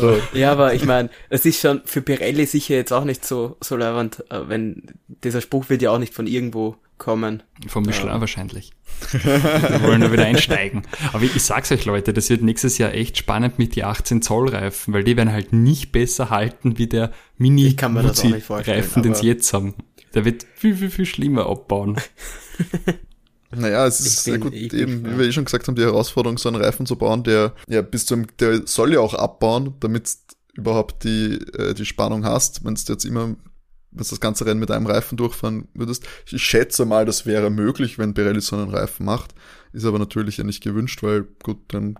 so. Ja, aber ich meine, es ist schon für Pirelli sicher jetzt auch nicht so, so leibend, äh, wenn dieser Spruch wird ja auch nicht von irgendwo kommen. Vom Michelin ja. wahrscheinlich. Wir wollen da wieder einsteigen. Aber ich sag's euch, Leute, das wird nächstes Jahr echt spannend mit die 18 Zoll Reifen, weil die werden halt nicht besser halten wie der Mini Reifen, den sie jetzt haben. Der wird viel, viel, viel schlimmer abbauen. [laughs] Naja, es ist sehr gut, eben, wie wir eh schon gesagt haben, die Herausforderung, so einen Reifen zu bauen, der ja bis zum, der soll ja auch abbauen, damit überhaupt die, äh, die Spannung hast, wenn du jetzt immer, wenn du das ganze Rennen mit einem Reifen durchfahren würdest. Ich schätze mal, das wäre möglich, wenn Pirelli so einen Reifen macht. Ist aber natürlich ja nicht gewünscht, weil gut, dann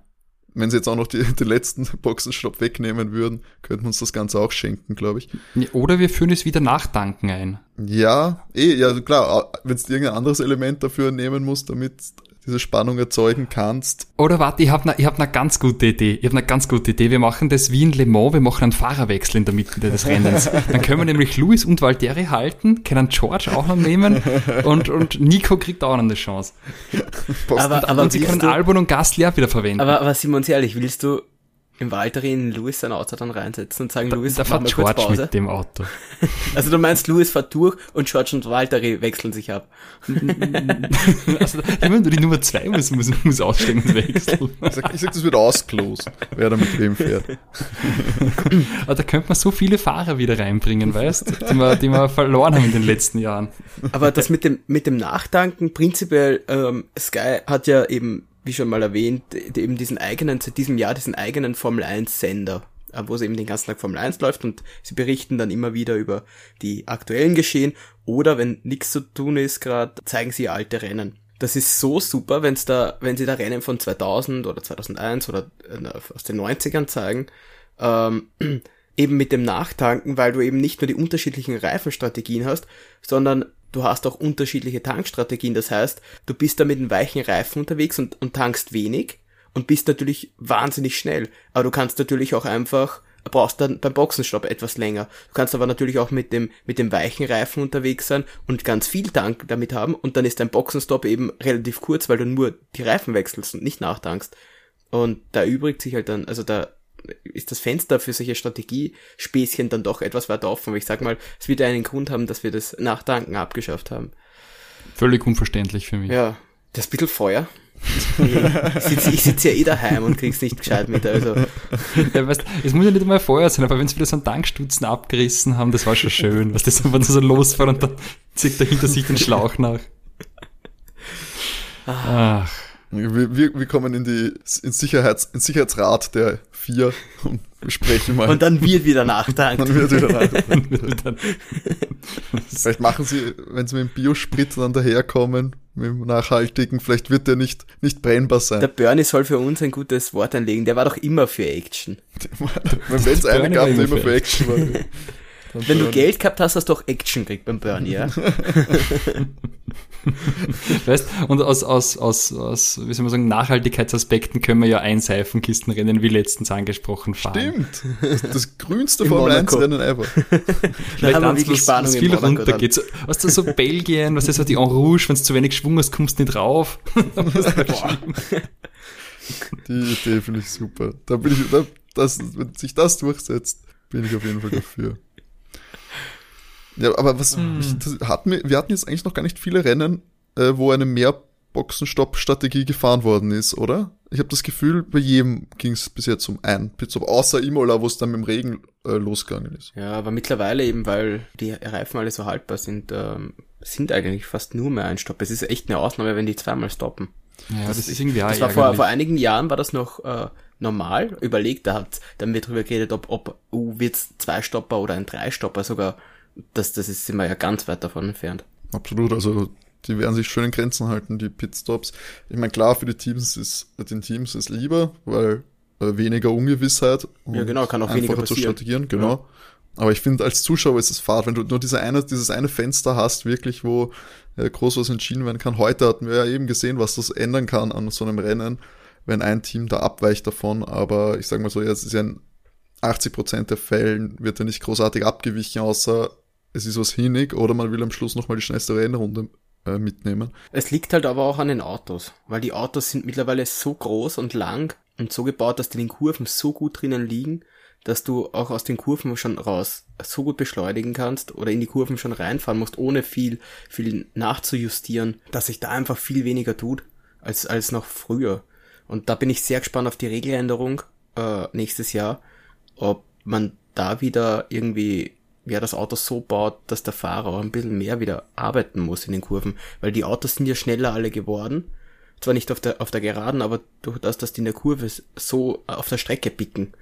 wenn sie jetzt auch noch die, die letzten Boxenstopp wegnehmen würden, könnten wir uns das Ganze auch schenken, glaube ich. Oder wir führen es wieder Nachdanken ein. Ja, eh, ja klar, wenn du irgendein anderes Element dafür nehmen musst, damit diese Spannung erzeugen kannst. Oder warte, ich habe eine hab ne ganz gute Idee. Ich habe eine ganz gute Idee. Wir machen das wie in Le Mans, wir machen einen Fahrerwechsel in der Mitte des Rennens. Dann können wir nämlich Luis und Valtteri halten, können George auch noch nehmen und, und Nico kriegt auch noch eine Chance. aber, aber und sie können du, Albon und Gasly auch wieder verwenden. Aber, aber Simon, ehrlich, willst du im Walter in Louis sein Auto dann reinsetzen und sagen, da, Louis, da fährt George mit dem Auto. [laughs] also du meinst, Louis fährt durch und George und Walter wechseln sich ab. [laughs] also nur die Nummer zwei muss, muss, muss aussteigen und wechseln. Ich sag, ich sag, das wird ausgelost, wer da mit wem fährt. Aber da könnte man so viele Fahrer wieder reinbringen, weißt die wir, die wir verloren haben in den letzten Jahren. Aber das mit dem, mit dem Nachdanken, prinzipiell, ähm, Sky hat ja eben wie schon mal erwähnt, eben diesen eigenen, seit diesem Jahr diesen eigenen Formel 1 Sender. äh, wo es eben den ganzen Tag Formel 1 läuft und sie berichten dann immer wieder über die aktuellen Geschehen oder wenn nichts zu tun ist gerade, zeigen sie alte Rennen. Das ist so super, wenn's da, wenn sie da Rennen von 2000 oder 2001 oder äh, aus den 90ern zeigen, ähm, [clears throat] eben mit dem Nachtanken, weil du eben nicht nur die unterschiedlichen Reifenstrategien hast, sondern du hast auch unterschiedliche Tankstrategien. Das heißt, du bist da mit einem weichen Reifen unterwegs und, und tankst wenig und bist natürlich wahnsinnig schnell. Aber du kannst natürlich auch einfach brauchst dann beim Boxenstopp etwas länger. Du kannst aber natürlich auch mit dem, mit dem weichen Reifen unterwegs sein und ganz viel Tank damit haben und dann ist dein Boxenstopp eben relativ kurz, weil du nur die Reifen wechselst und nicht nachtankst. Und da übrigt sich halt dann, also da ist das Fenster für solche Strategiespäßchen dann doch etwas weiter offen. Ich sag mal, es wird einen Grund haben, dass wir das Nachtanken abgeschafft haben. Völlig unverständlich für mich. Ja, das ist ein bisschen Feuer. ich sitze sitz ja eh daheim und krieg's nicht gescheit mit. Also. Ja, weißt, es muss ja nicht einmal Feuer sein, aber wenn sie wieder so einen Tankstutzen abgerissen haben, das war schon schön. Was das einfach so losfahren und dann zieht er hinter sich den Schlauch nach. Ach. Wir, wir, wir kommen in die ins, Sicherheits, ins Sicherheitsrat der vier und besprechen mal. Und dann wird wieder nachtanken. dann wird wieder nachtanken. [laughs] vielleicht machen sie, wenn sie mit dem Biosprit dann daherkommen, mit dem nachhaltigen, vielleicht wird der nicht, nicht brennbar sein. Der Bernie soll für uns ein gutes Wort anlegen. Der war doch immer für Action. [laughs] wenn es einen gab, der immer für Action war. Wenn du Geld gehabt hast, hast du auch Action gekriegt beim Bernie, ja? [laughs] weißt, und aus, aus, aus, aus, wie soll man sagen, Nachhaltigkeitsaspekten können wir ja ein Seifenkistenrennen wie letztens angesprochen fahren. Stimmt. Das, das [laughs] grünste Formel 1 Rennen ever. [laughs] Vielleicht haben wir was, viel runtergeht. So, was da so Belgien, was ist so die En Rouge, wenn du zu wenig Schwung hast, kommst du nicht rauf. die Idee finde ich super. Da bin ich, da, das, wenn sich das durchsetzt, bin ich auf jeden Fall dafür. Ja, aber was hm. mich, hatten wir, wir hatten jetzt eigentlich noch gar nicht viele Rennen, äh, wo eine Mehrboxenstopp-Strategie gefahren worden ist, oder? Ich habe das Gefühl, bei jedem ging es bis jetzt um ein Pitstop, außer Imola, wo es dann mit dem Regen äh, losgegangen ist. Ja, aber mittlerweile eben, weil die Reifen alle so haltbar sind, ähm, sind eigentlich fast nur mehr ein Stopp. Es ist echt eine Ausnahme, wenn die zweimal stoppen. Ja, das, das ist irgendwie Das war vor, vor einigen Jahren war das noch äh, normal. Überlegt, da hat dann wird drüber geredet, ob, ob uh, wird's zwei Stopper oder ein Dreistopper sogar das, das ist immer ja ganz weit davon entfernt. Absolut, also die werden sich schön in Grenzen halten, die Pitstops. Ich meine, klar, für die Teams ist, den Teams ist lieber, weil äh, weniger Ungewissheit und ja, genau, kann auch einfacher zu strategieren, genau. Ja. Aber ich finde, als Zuschauer ist es fad, wenn du nur diese eine, dieses eine Fenster hast, wirklich, wo äh, groß was entschieden werden kann. Heute hatten wir ja eben gesehen, was das ändern kann an so einem Rennen, wenn ein Team da abweicht davon. Aber ich sage mal so, jetzt ist ja in 80% der Fällen wird er nicht großartig abgewichen, außer es ist was hinig oder man will am Schluss nochmal die schnellste Rennrunde äh, mitnehmen. Es liegt halt aber auch an den Autos, weil die Autos sind mittlerweile so groß und lang und so gebaut, dass die in den Kurven so gut drinnen liegen, dass du auch aus den Kurven schon raus so gut beschleunigen kannst oder in die Kurven schon reinfahren musst, ohne viel, viel nachzujustieren, dass sich da einfach viel weniger tut als, als noch früher. Und da bin ich sehr gespannt auf die Regeländerung äh, nächstes Jahr, ob man da wieder irgendwie wer das Auto so baut, dass der Fahrer auch ein bisschen mehr wieder arbeiten muss in den Kurven, weil die Autos sind ja schneller alle geworden. Zwar nicht auf der, auf der Geraden, aber durch das, dass die in der Kurve so auf der Strecke picken.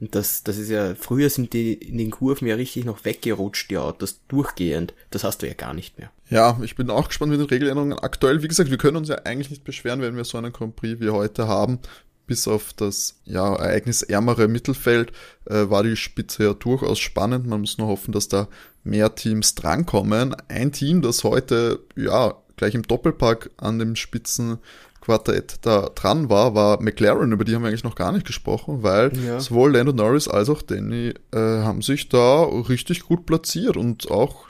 Und das, das ist ja, früher sind die in den Kurven ja richtig noch weggerutscht, die Autos, durchgehend. Das hast du ja gar nicht mehr. Ja, ich bin auch gespannt mit den Regeländerungen. Aktuell, wie gesagt, wir können uns ja eigentlich nicht beschweren, wenn wir so einen Grand Prix wie heute haben bis auf das ja, ereignisärmere Mittelfeld äh, war die Spitze ja durchaus spannend. Man muss nur hoffen, dass da mehr Teams drankommen. Ein Team, das heute ja gleich im Doppelpack an dem Spitzenquartett da dran war, war McLaren. Über die haben wir eigentlich noch gar nicht gesprochen, weil ja. sowohl Lando Norris als auch Danny äh, haben sich da richtig gut platziert und auch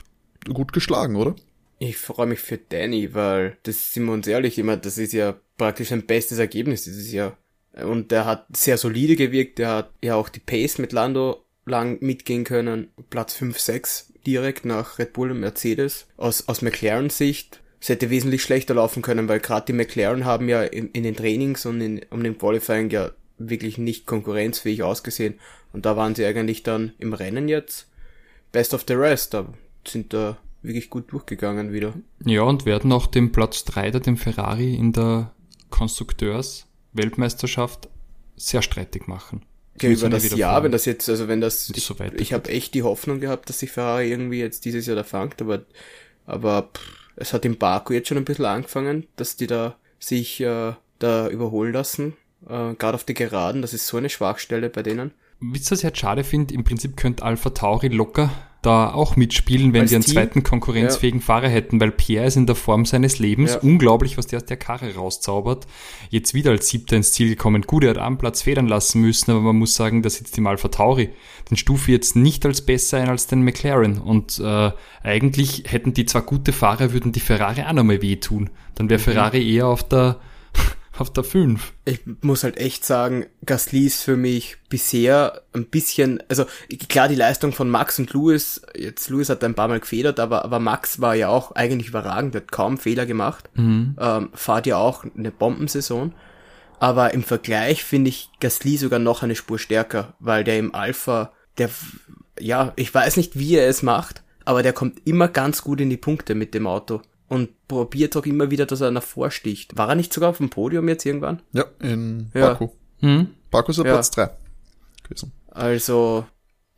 gut geschlagen, oder? Ich freue mich für Danny, weil das sind wir uns ehrlich immer, das ist ja praktisch sein bestes Ergebnis dieses Jahr. Und der hat sehr solide gewirkt, der hat ja auch die Pace mit Lando lang mitgehen können. Platz 5, 6 direkt nach Red Bull und Mercedes. Aus, aus McLaren Sicht, es hätte wesentlich schlechter laufen können, weil gerade die McLaren haben ja in, in den Trainings und in, um den Qualifying ja wirklich nicht konkurrenzfähig ausgesehen. Und da waren sie eigentlich dann im Rennen jetzt best of the rest. Da sind da wirklich gut durchgegangen wieder. Ja, und werden auch den Platz 3 da dem Ferrari in der Konstrukteurs Weltmeisterschaft sehr streitig machen. Ja, über das Jahr, fahren. wenn das jetzt, also wenn das, ich, so ich habe echt die Hoffnung gehabt, dass sich Ferrari irgendwie jetzt dieses Jahr da fangt, aber, aber pff, es hat im Baku jetzt schon ein bisschen angefangen, dass die da sich äh, da überholen lassen, äh, gerade auf die Geraden, das ist so eine Schwachstelle bei denen. Wisst ihr, was ich halt schade finde? Im Prinzip könnte Alpha Tauri locker da auch mitspielen, wenn Als sie einen Team? zweiten konkurrenzfähigen ja. Fahrer hätten, weil Pierre ist in der Form seines Lebens. Ja. Unglaublich, was der aus der Karre rauszaubert. Jetzt wieder als Siebter ins Ziel gekommen. Gut, er hat am Platz federn lassen müssen, aber man muss sagen, da sitzt im Alpha Tauri. Den stufe jetzt nicht als besser ein als den McLaren. Und äh, eigentlich hätten die zwar gute Fahrer, würden die Ferrari auch nochmal wehtun. Dann wäre mhm. Ferrari eher auf der auf der 5. Ich muss halt echt sagen, Gasly ist für mich bisher ein bisschen, also klar die Leistung von Max und Louis, jetzt Louis hat ein paar Mal gefedert, aber, aber Max war ja auch eigentlich überragend, hat kaum Fehler gemacht, mhm. ähm, fahrt ja auch eine Bombensaison. Aber im Vergleich finde ich Gasly sogar noch eine Spur stärker, weil der im Alpha, der, ja, ich weiß nicht, wie er es macht, aber der kommt immer ganz gut in die Punkte mit dem Auto und probiert auch immer wieder, dass er nach vorsticht. War er nicht sogar auf dem Podium jetzt irgendwann? Ja, in Baku. Ja. Hm? Baku ist ja Platz 3 gewesen. Also,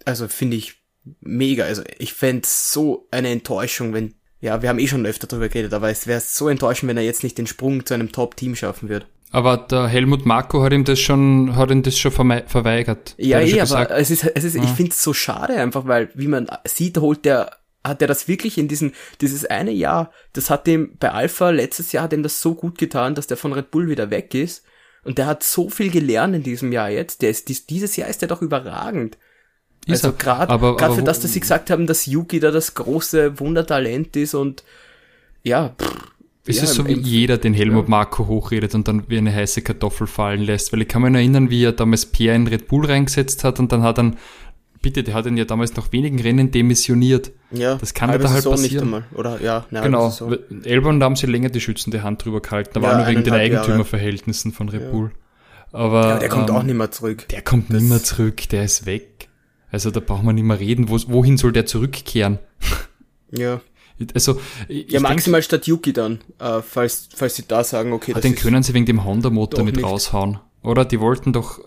also finde ich mega. Also ich fände so eine Enttäuschung, wenn, ja, wir haben eh schon öfter darüber geredet, aber es wäre so enttäuschend, wenn er jetzt nicht den Sprung zu einem Top-Team schaffen wird. Aber der Helmut Marko hat ihm das schon, hat ihm das schon verweigert. Ja, eh, aber es ist, es ist, ja. ich finde es so schade einfach, weil, wie man sieht, holt der hat er das wirklich in diesen, dieses eine Jahr, das hat dem bei Alpha letztes Jahr hat ihm das so gut getan, dass der von Red Bull wieder weg ist. Und der hat so viel gelernt in diesem Jahr jetzt. Der ist, dieses Jahr ist der doch überragend. Ist also gerade für das, dass sie gesagt haben, dass Yuki da das große Wundertalent ist und ja. Pff, ist ja, es so, wie jeder den Helmut ja. Marko hochredet und dann wie eine heiße Kartoffel fallen lässt? Weil ich kann mich erinnern, wie er damals Pierre in Red Bull reingesetzt hat und dann hat er bitte, der hat ihn ja damals nach wenigen Rennen demissioniert. Ja, das kann ja da halt Saison passieren. Nicht einmal. Oder, ja, nein, genau. Elbern, da haben sie länger die schützende Hand drüber gehalten. Da ja, war nur wegen den Eigentümerverhältnissen von Red Bull. Aber, ja, der kommt ähm, auch nicht mehr zurück. Der kommt das nicht mehr zurück, der ist weg. Also da braucht man nicht mehr reden. Wo, wohin soll der zurückkehren? [laughs] Ja. Also, ja, maximal denk, statt Yuki dann, äh, falls, falls sie da sagen, okay. Aber den können sie wegen dem Honda-Motor nicht, nicht raushauen. Oder? Die wollten doch,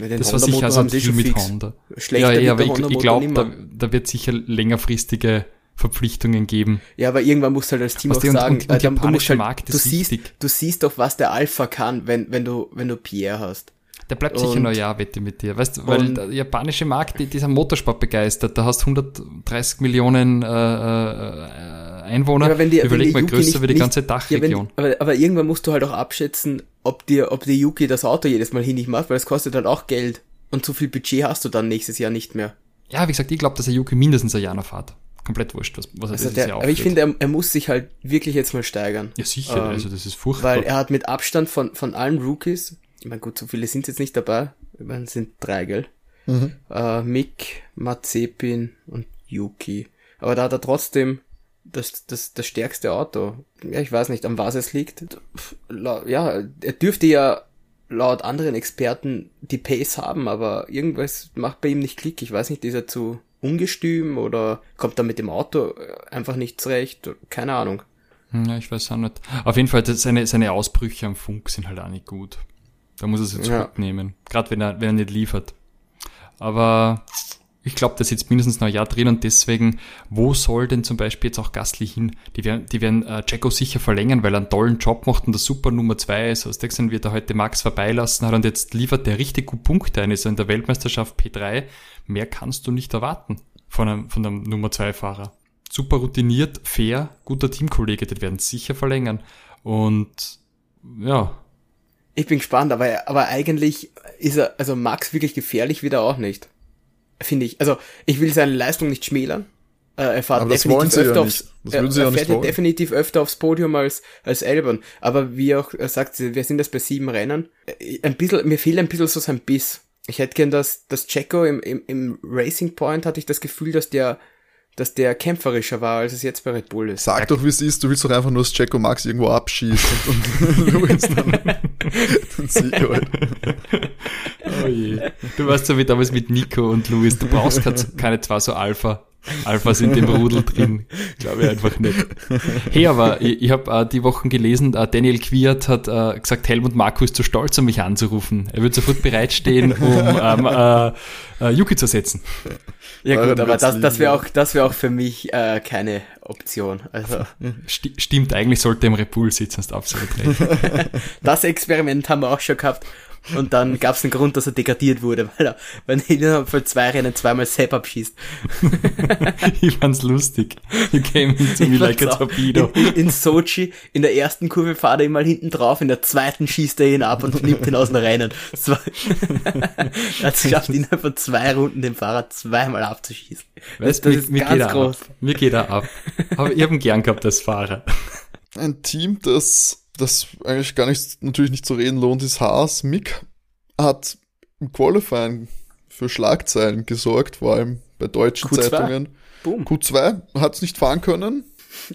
ja, das war sicher so ein Deal mit fix. Honda. Schlechter ja, ja, aber ich, ich glaube, da, da wird sicher längerfristige Verpflichtungen geben. Ja, aber irgendwann musst du halt als Team auch sagen, und, und, und du, musst halt, Markt du siehst, du siehst doch, was der Alpha kann, wenn, wenn du, wenn du Pierre hast. Der bleibt sicher noch Jahr, wette mit dir. Weißt du, weil der japanische Markt, die, dieser Motorsport begeistert, da hast 130 Millionen äh, äh, Einwohner. Ja, wenn die, Überleg wenn die mal, größer wie die ganze Dachregion. Ja, wenn, aber, aber irgendwann musst du halt auch abschätzen, ob dir, ob die Yuki das Auto jedes Mal hin nicht macht, weil es kostet halt auch Geld. Und so viel Budget hast du dann nächstes Jahr nicht mehr. Ja, wie gesagt, ich glaube, dass der Yuki mindestens ein Jahr noch fährt. Komplett wurscht, was, was er also der, Jahr Aber ich finde, er, er, muss sich halt wirklich jetzt mal steigern. Ja, sicher, ähm, also das ist furchtbar. Weil er hat mit Abstand von, von allen Rookies, ich meine, gut, so viele sind jetzt nicht dabei, ich meine, es sind drei, gell? Mhm. Äh, Mick, Mazepin und Yuki. Aber da hat er trotzdem das, das, das stärkste Auto. Ja, ich weiß nicht, an was es liegt. Ja, er dürfte ja laut anderen Experten die Pace haben, aber irgendwas macht bei ihm nicht Klick. Ich weiß nicht, ist er zu ungestüm oder kommt er mit dem Auto einfach nicht zurecht? Keine Ahnung. Ja, ich weiß auch nicht. Auf jeden Fall, seine, seine Ausbrüche am Funk sind halt auch nicht gut. Da muss er sich zurücknehmen. Ja. Gerade wenn er, wenn er nicht liefert. Aber ich glaube, der sitzt mindestens noch ein Jahr drin und deswegen, wo soll denn zum Beispiel jetzt auch Gastli hin? Die werden, die werden äh, Jacko sicher verlängern, weil er einen tollen Job macht und der super Nummer zwei ist. Aus Texan wird er heute Max vorbeilassen hat und jetzt liefert der richtig gut Punkte ein, ist er in der Weltmeisterschaft P3. Mehr kannst du nicht erwarten von einem, von einem Nummer zwei Fahrer. Super routiniert, fair, guter Teamkollege, die werden sicher verlängern. Und ja, ich bin gespannt, aber, aber eigentlich ist er, also Max wirklich gefährlich wieder auch nicht finde ich. Also ich will seine Leistung nicht schmälern. Äh, er fährt aber definitiv öfter ja aufs, er, er fährt definitiv öfter aufs Podium als als Elbern. Aber wie auch er sagt, wir sind das bei sieben Rennen. Äh, ein bisschen, mir fehlt ein bisschen so sein Biss. Ich hätte gern, dass dass Checo im, im, im Racing Point hatte ich das Gefühl, dass der dass der kämpferischer war, als es jetzt bei Red Bull ist. Sag doch, wie es ist, du willst doch einfach nur das Jacko Max irgendwo abschießen und, und dann den Sieg halt. [laughs] Oh je. Du warst so wie damals mit Nico und Luis, du brauchst keine zwei so Alpha. Alphas in dem Rudel drin. Glaube ich einfach nicht. Hey, aber ich, ich habe äh, die Wochen gelesen, äh, Daniel Quiert hat äh, gesagt, Helmut Markus zu stolz, um mich anzurufen. Er wird sofort bereitstehen, um ähm, äh, äh, Yuki zu ersetzen. Ja gut, aber das, das wäre auch, das wäre auch für mich äh, keine Option. Also Sti stimmt, eigentlich sollte er im Repul sitzen, hast absolut recht. [laughs] das Experiment haben wir auch schon gehabt. Und dann gab es einen Grund, dass er degradiert wurde, [laughs] weil er, weil er innerhalb von zwei Rennen zweimal Sepp abschießt. [laughs] ich fand's lustig. You came into me like a torpedo. In, in, Sochi, in der ersten Kurve fahrt er ihn mal hinten drauf, in der zweiten schießt er ihn ab und nimmt ihn aus dem Rennen. Das war, [laughs] er hat es geschafft, innerhalb von zwei Runden den Fahrer zweimal abzuschießen. Weißt, das, das ist mir ganz geht groß. Ab. Mir geht er ab. Aber ich habe ihn gern gehabt als Fahrer. Ein Team, das das eigentlich gar nicht, natürlich nicht zu reden lohnt, ist Haas. Mick hat im Qualifying für Schlagzeilen gesorgt, vor allem bei deutschen Q2. Zeitungen. Boom. Q2 hat es nicht fahren können.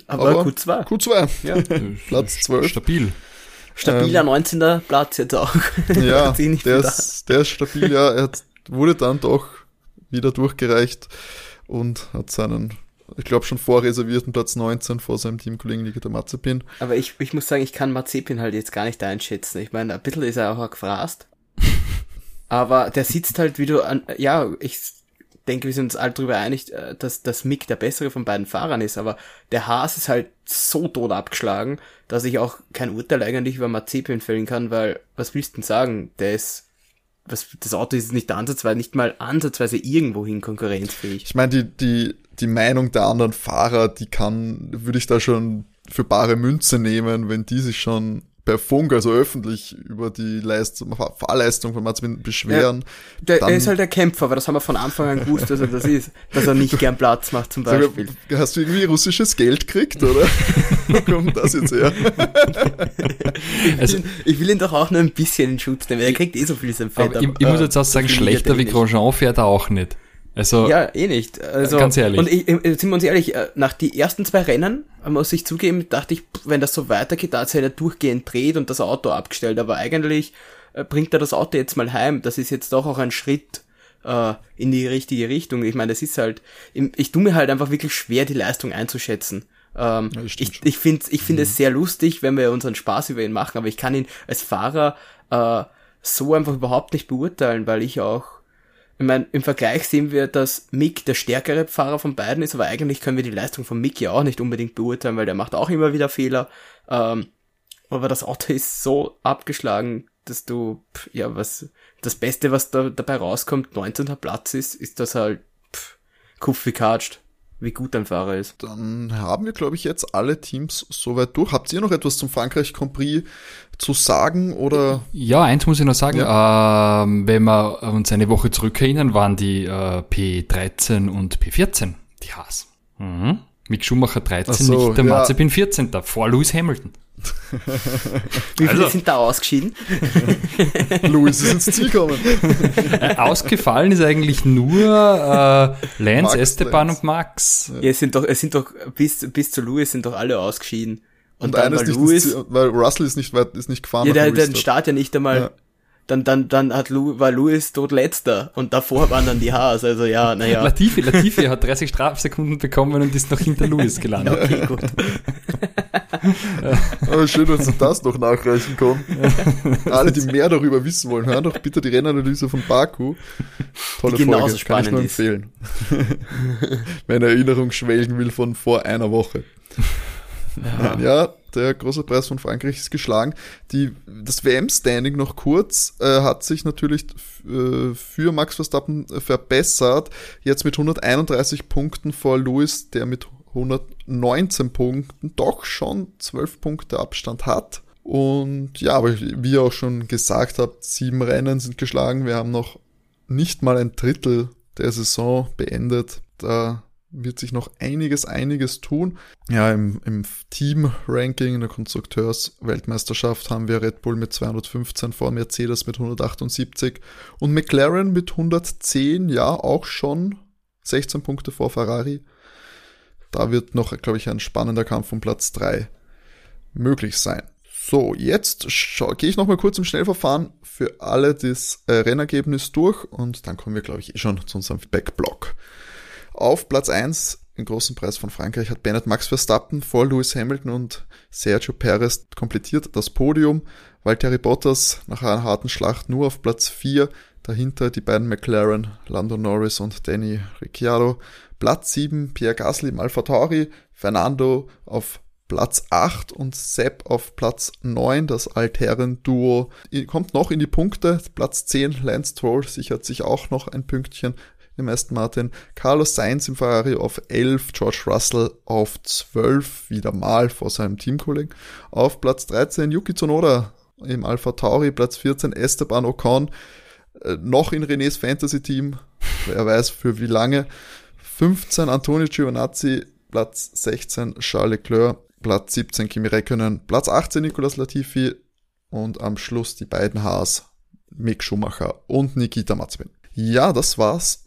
Aber, aber Q2. Q2. Ja. [laughs] Platz 12. Stabil. Stabiler ähm, 19. Platz jetzt auch. [laughs] Ja, der ist, der ist stabil, ja. Er hat, wurde dann doch wieder durchgereicht und hat seinen ich glaube, schon vorreservierten Platz 19 vor seinem Teamkollegen Nikita Mazepin. Aber ich, ich muss sagen, ich kann Mazepin halt jetzt gar nicht einschätzen. Ich meine, ein bisschen ist er auch gefrast. [laughs] aber der sitzt halt, wie du an, ja, ich denke, wir sind uns alle darüber einig, äh, dass, dass Mick der bessere von beiden Fahrern ist, aber der Haas ist halt so tot abgeschlagen, dass ich auch kein Urteil eigentlich über Mazepin fällen kann, weil, was willst du denn sagen? Der ist was, das Auto ist nicht ansatzweise, nicht mal ansatzweise irgendwohin konkurrenzfähig. Ich meine, die, die, die Meinung der anderen Fahrer, die kann, würde ich da schon für bare Münze nehmen, wenn die sich schon per Funk, also öffentlich, über die Leistung, Fahrleistung von Mazepin beschweren. Ja, der, er ist halt der Kämpfer, aber das haben wir von Anfang an gewusst, dass er das ist, dass er nicht gern Platz macht zum Beispiel. Hast du irgendwie russisches Geld gekriegt, oder? [laughs] Wo kommt das jetzt her? also, ich will ihn doch auch nur ein bisschen in Schutz nehmen, er kriegt eh so viel sein Fett. Aber ich, ich muss jetzt auch sagen, schlechter wie Grosjean fährt er auch nicht. Also, ja, eh nicht. Also, ganz ehrlich. Und ich, sind wir uns ehrlich, äh, nach die ersten zwei Rennen, muss ich zugeben, dachte ich, wenn das so weitergeht, da hat sich er durchgehend dreht und das Auto abgestellt. Aber eigentlich äh, bringt er das Auto jetzt mal heim. Das ist jetzt doch auch ein Schritt äh, in die richtige Richtung. Ich meine, das ist halt, ich tue mir halt einfach wirklich schwer, die Leistung einzuschätzen. Ähm, ja, ich ich finde ich finde mhm. es sehr lustig, wenn wir unseren Spaß über ihn machen, aber ich kann ihn als Fahrer äh, so einfach überhaupt nicht beurteilen, weil ich auch ich meine, im Vergleich sehen wir, dass Mick der stärkere Fahrer von beiden ist, aber eigentlich können wir die Leistung von Mick ja auch nicht unbedingt beurteilen, weil der macht auch immer wieder Fehler. Ähm, aber das Auto ist so abgeschlagen, dass du, pff, ja, was, das Beste, was da dabei rauskommt, 19. Platz ist, ist das halt, pff, Kupfi katscht wie gut dein Fahrer ist. Dann haben wir, glaube ich, jetzt alle Teams soweit durch. Habt ihr noch etwas zum Frankreich Prix zu sagen oder? Ja, eins muss ich noch sagen. Ja. Ähm, wenn wir uns eine Woche zurückerinnern, waren die äh, P13 und P14 die Haas. Mhm. Mick Schumacher 13, so, nicht der ja. Mazepin 14. vor Lewis Hamilton. [laughs] Wie viele also. sind da ausgeschieden? [laughs] Louis ist ins Ziel gekommen. Äh, ausgefallen ist eigentlich nur äh, Lance, Max, Esteban Lance. und Max. Ja, es sind doch, es sind doch bis, bis zu Louis sind doch alle ausgeschieden. Und, und dann, weil, Louis, weil Russell ist nicht, ist nicht gefahren. Ja, der den Start ja nicht einmal ja dann, dann, dann hat Lu, war Louis dort letzter und davor waren dann die Haas, also ja, naja. Latifi, Latifi hat 30 Strafsekunden bekommen und ist noch hinter Louis gelandet. okay, gut. [laughs] Aber schön, dass du das noch nachreichen kann. [laughs] Alle, die mehr darüber wissen wollen, hören doch bitte die Rennanalyse von Baku. Tolle die Folge, kann ich nur empfehlen. [laughs] Wenn Erinnerung schwelgen will von vor einer Woche. Ja. ja, der große Preis von Frankreich ist geschlagen. Die, das WM-Standing noch kurz äh, hat sich natürlich äh, für Max Verstappen verbessert. Jetzt mit 131 Punkten vor Lewis, der mit 119 Punkten doch schon 12 Punkte Abstand hat. Und ja, aber wie ihr auch schon gesagt habt, sieben Rennen sind geschlagen. Wir haben noch nicht mal ein Drittel der Saison beendet. Da wird sich noch einiges, einiges tun. Ja, im, im Team-Ranking in der Konstrukteurs-Weltmeisterschaft haben wir Red Bull mit 215 vor Mercedes mit 178 und McLaren mit 110, ja, auch schon 16 Punkte vor Ferrari. Da wird noch, glaube ich, ein spannender Kampf um Platz 3 möglich sein. So, jetzt gehe ich nochmal kurz im Schnellverfahren für alle das äh, Rennergebnis durch und dann kommen wir, glaube ich, eh schon zu unserem Backblock. Auf Platz 1 im großen Preis von Frankreich hat Bennett Max Verstappen vor Lewis Hamilton und Sergio Perez komplettiert das Podium. Valtteri Bottas nach einer harten Schlacht nur auf Platz 4. Dahinter die beiden McLaren, Lando Norris und Danny Ricciardo. Platz 7 Pierre Gasly im Alpha Tauri, Fernando auf Platz 8 und Sepp auf Platz 9. Das Altherren-Duo kommt noch in die Punkte. Platz 10 Lance Stroll sichert sich auch noch ein Pünktchen im Aston Martin. Carlos Sainz im Ferrari auf 11, George Russell auf 12, wieder mal vor seinem Teamkollegen. Auf Platz 13 Yuki Tsunoda im Alpha Tauri, Platz 14 Esteban Ocon, äh, noch in Renés Fantasy-Team, wer weiß für wie lange. 15 Antonio Giovinazzi, Platz 16 Charles Leclerc, Platz 17 Kimi Räikkönen, Platz 18 Nicolas Latifi und am Schluss die beiden Haas, Mick Schumacher und Nikita Mazepin. Ja, das war's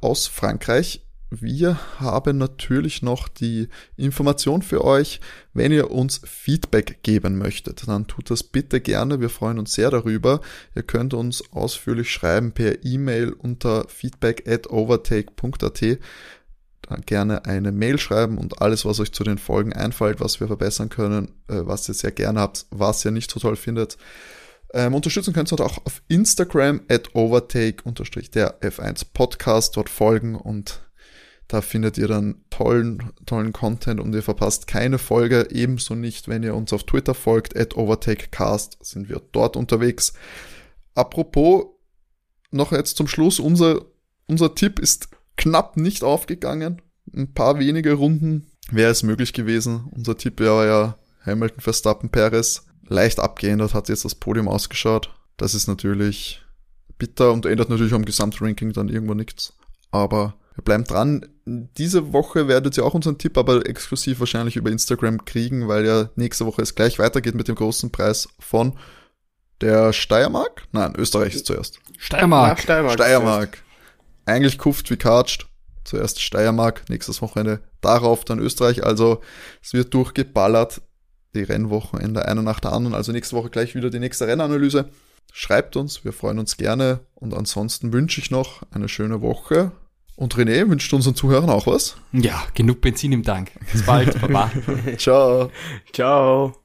aus Frankreich. Wir haben natürlich noch die Information für euch. Wenn ihr uns Feedback geben möchtet, dann tut das bitte gerne. Wir freuen uns sehr darüber. Ihr könnt uns ausführlich schreiben per E-Mail unter feedback at overtake.at. Gerne eine Mail schreiben und alles, was euch zu den Folgen einfällt, was wir verbessern können, äh, was ihr sehr gerne habt, was ihr nicht so toll findet, ähm, unterstützen könnt ihr auch auf Instagram at overtake der F1 Podcast dort folgen und da findet ihr dann tollen, tollen Content und ihr verpasst keine Folge. Ebenso nicht, wenn ihr uns auf Twitter folgt, at overtakecast sind wir dort unterwegs. Apropos, noch jetzt zum Schluss, unser, unser Tipp ist knapp nicht aufgegangen. Ein paar wenige Runden wäre es möglich gewesen. Unser Tipp wäre ja Hamilton, Verstappen, Perez leicht abgeändert hat jetzt das Podium ausgeschaut. Das ist natürlich bitter und ändert natürlich am Gesamtranking dann irgendwo nichts. Aber wir bleiben dran. Diese Woche werdet ihr auch unseren Tipp aber exklusiv wahrscheinlich über Instagram kriegen, weil ja nächste Woche es gleich weitergeht mit dem großen Preis von der Steiermark? Nein, Österreich ist zuerst. Steiermark. Ja, Steiermark. Steiermark. Eigentlich kuft wie katscht. Zuerst Steiermark, nächstes Wochenende darauf dann Österreich. Also es wird durchgeballert die Rennwochenende einer nach der anderen. Also nächste Woche gleich wieder die nächste Rennanalyse. Schreibt uns, wir freuen uns gerne. Und ansonsten wünsche ich noch eine schöne Woche. Und René wünscht unseren Zuhörern auch was. Ja, genug Benzin im Tank. Bis bald. Baba. [laughs] Ciao. Ciao.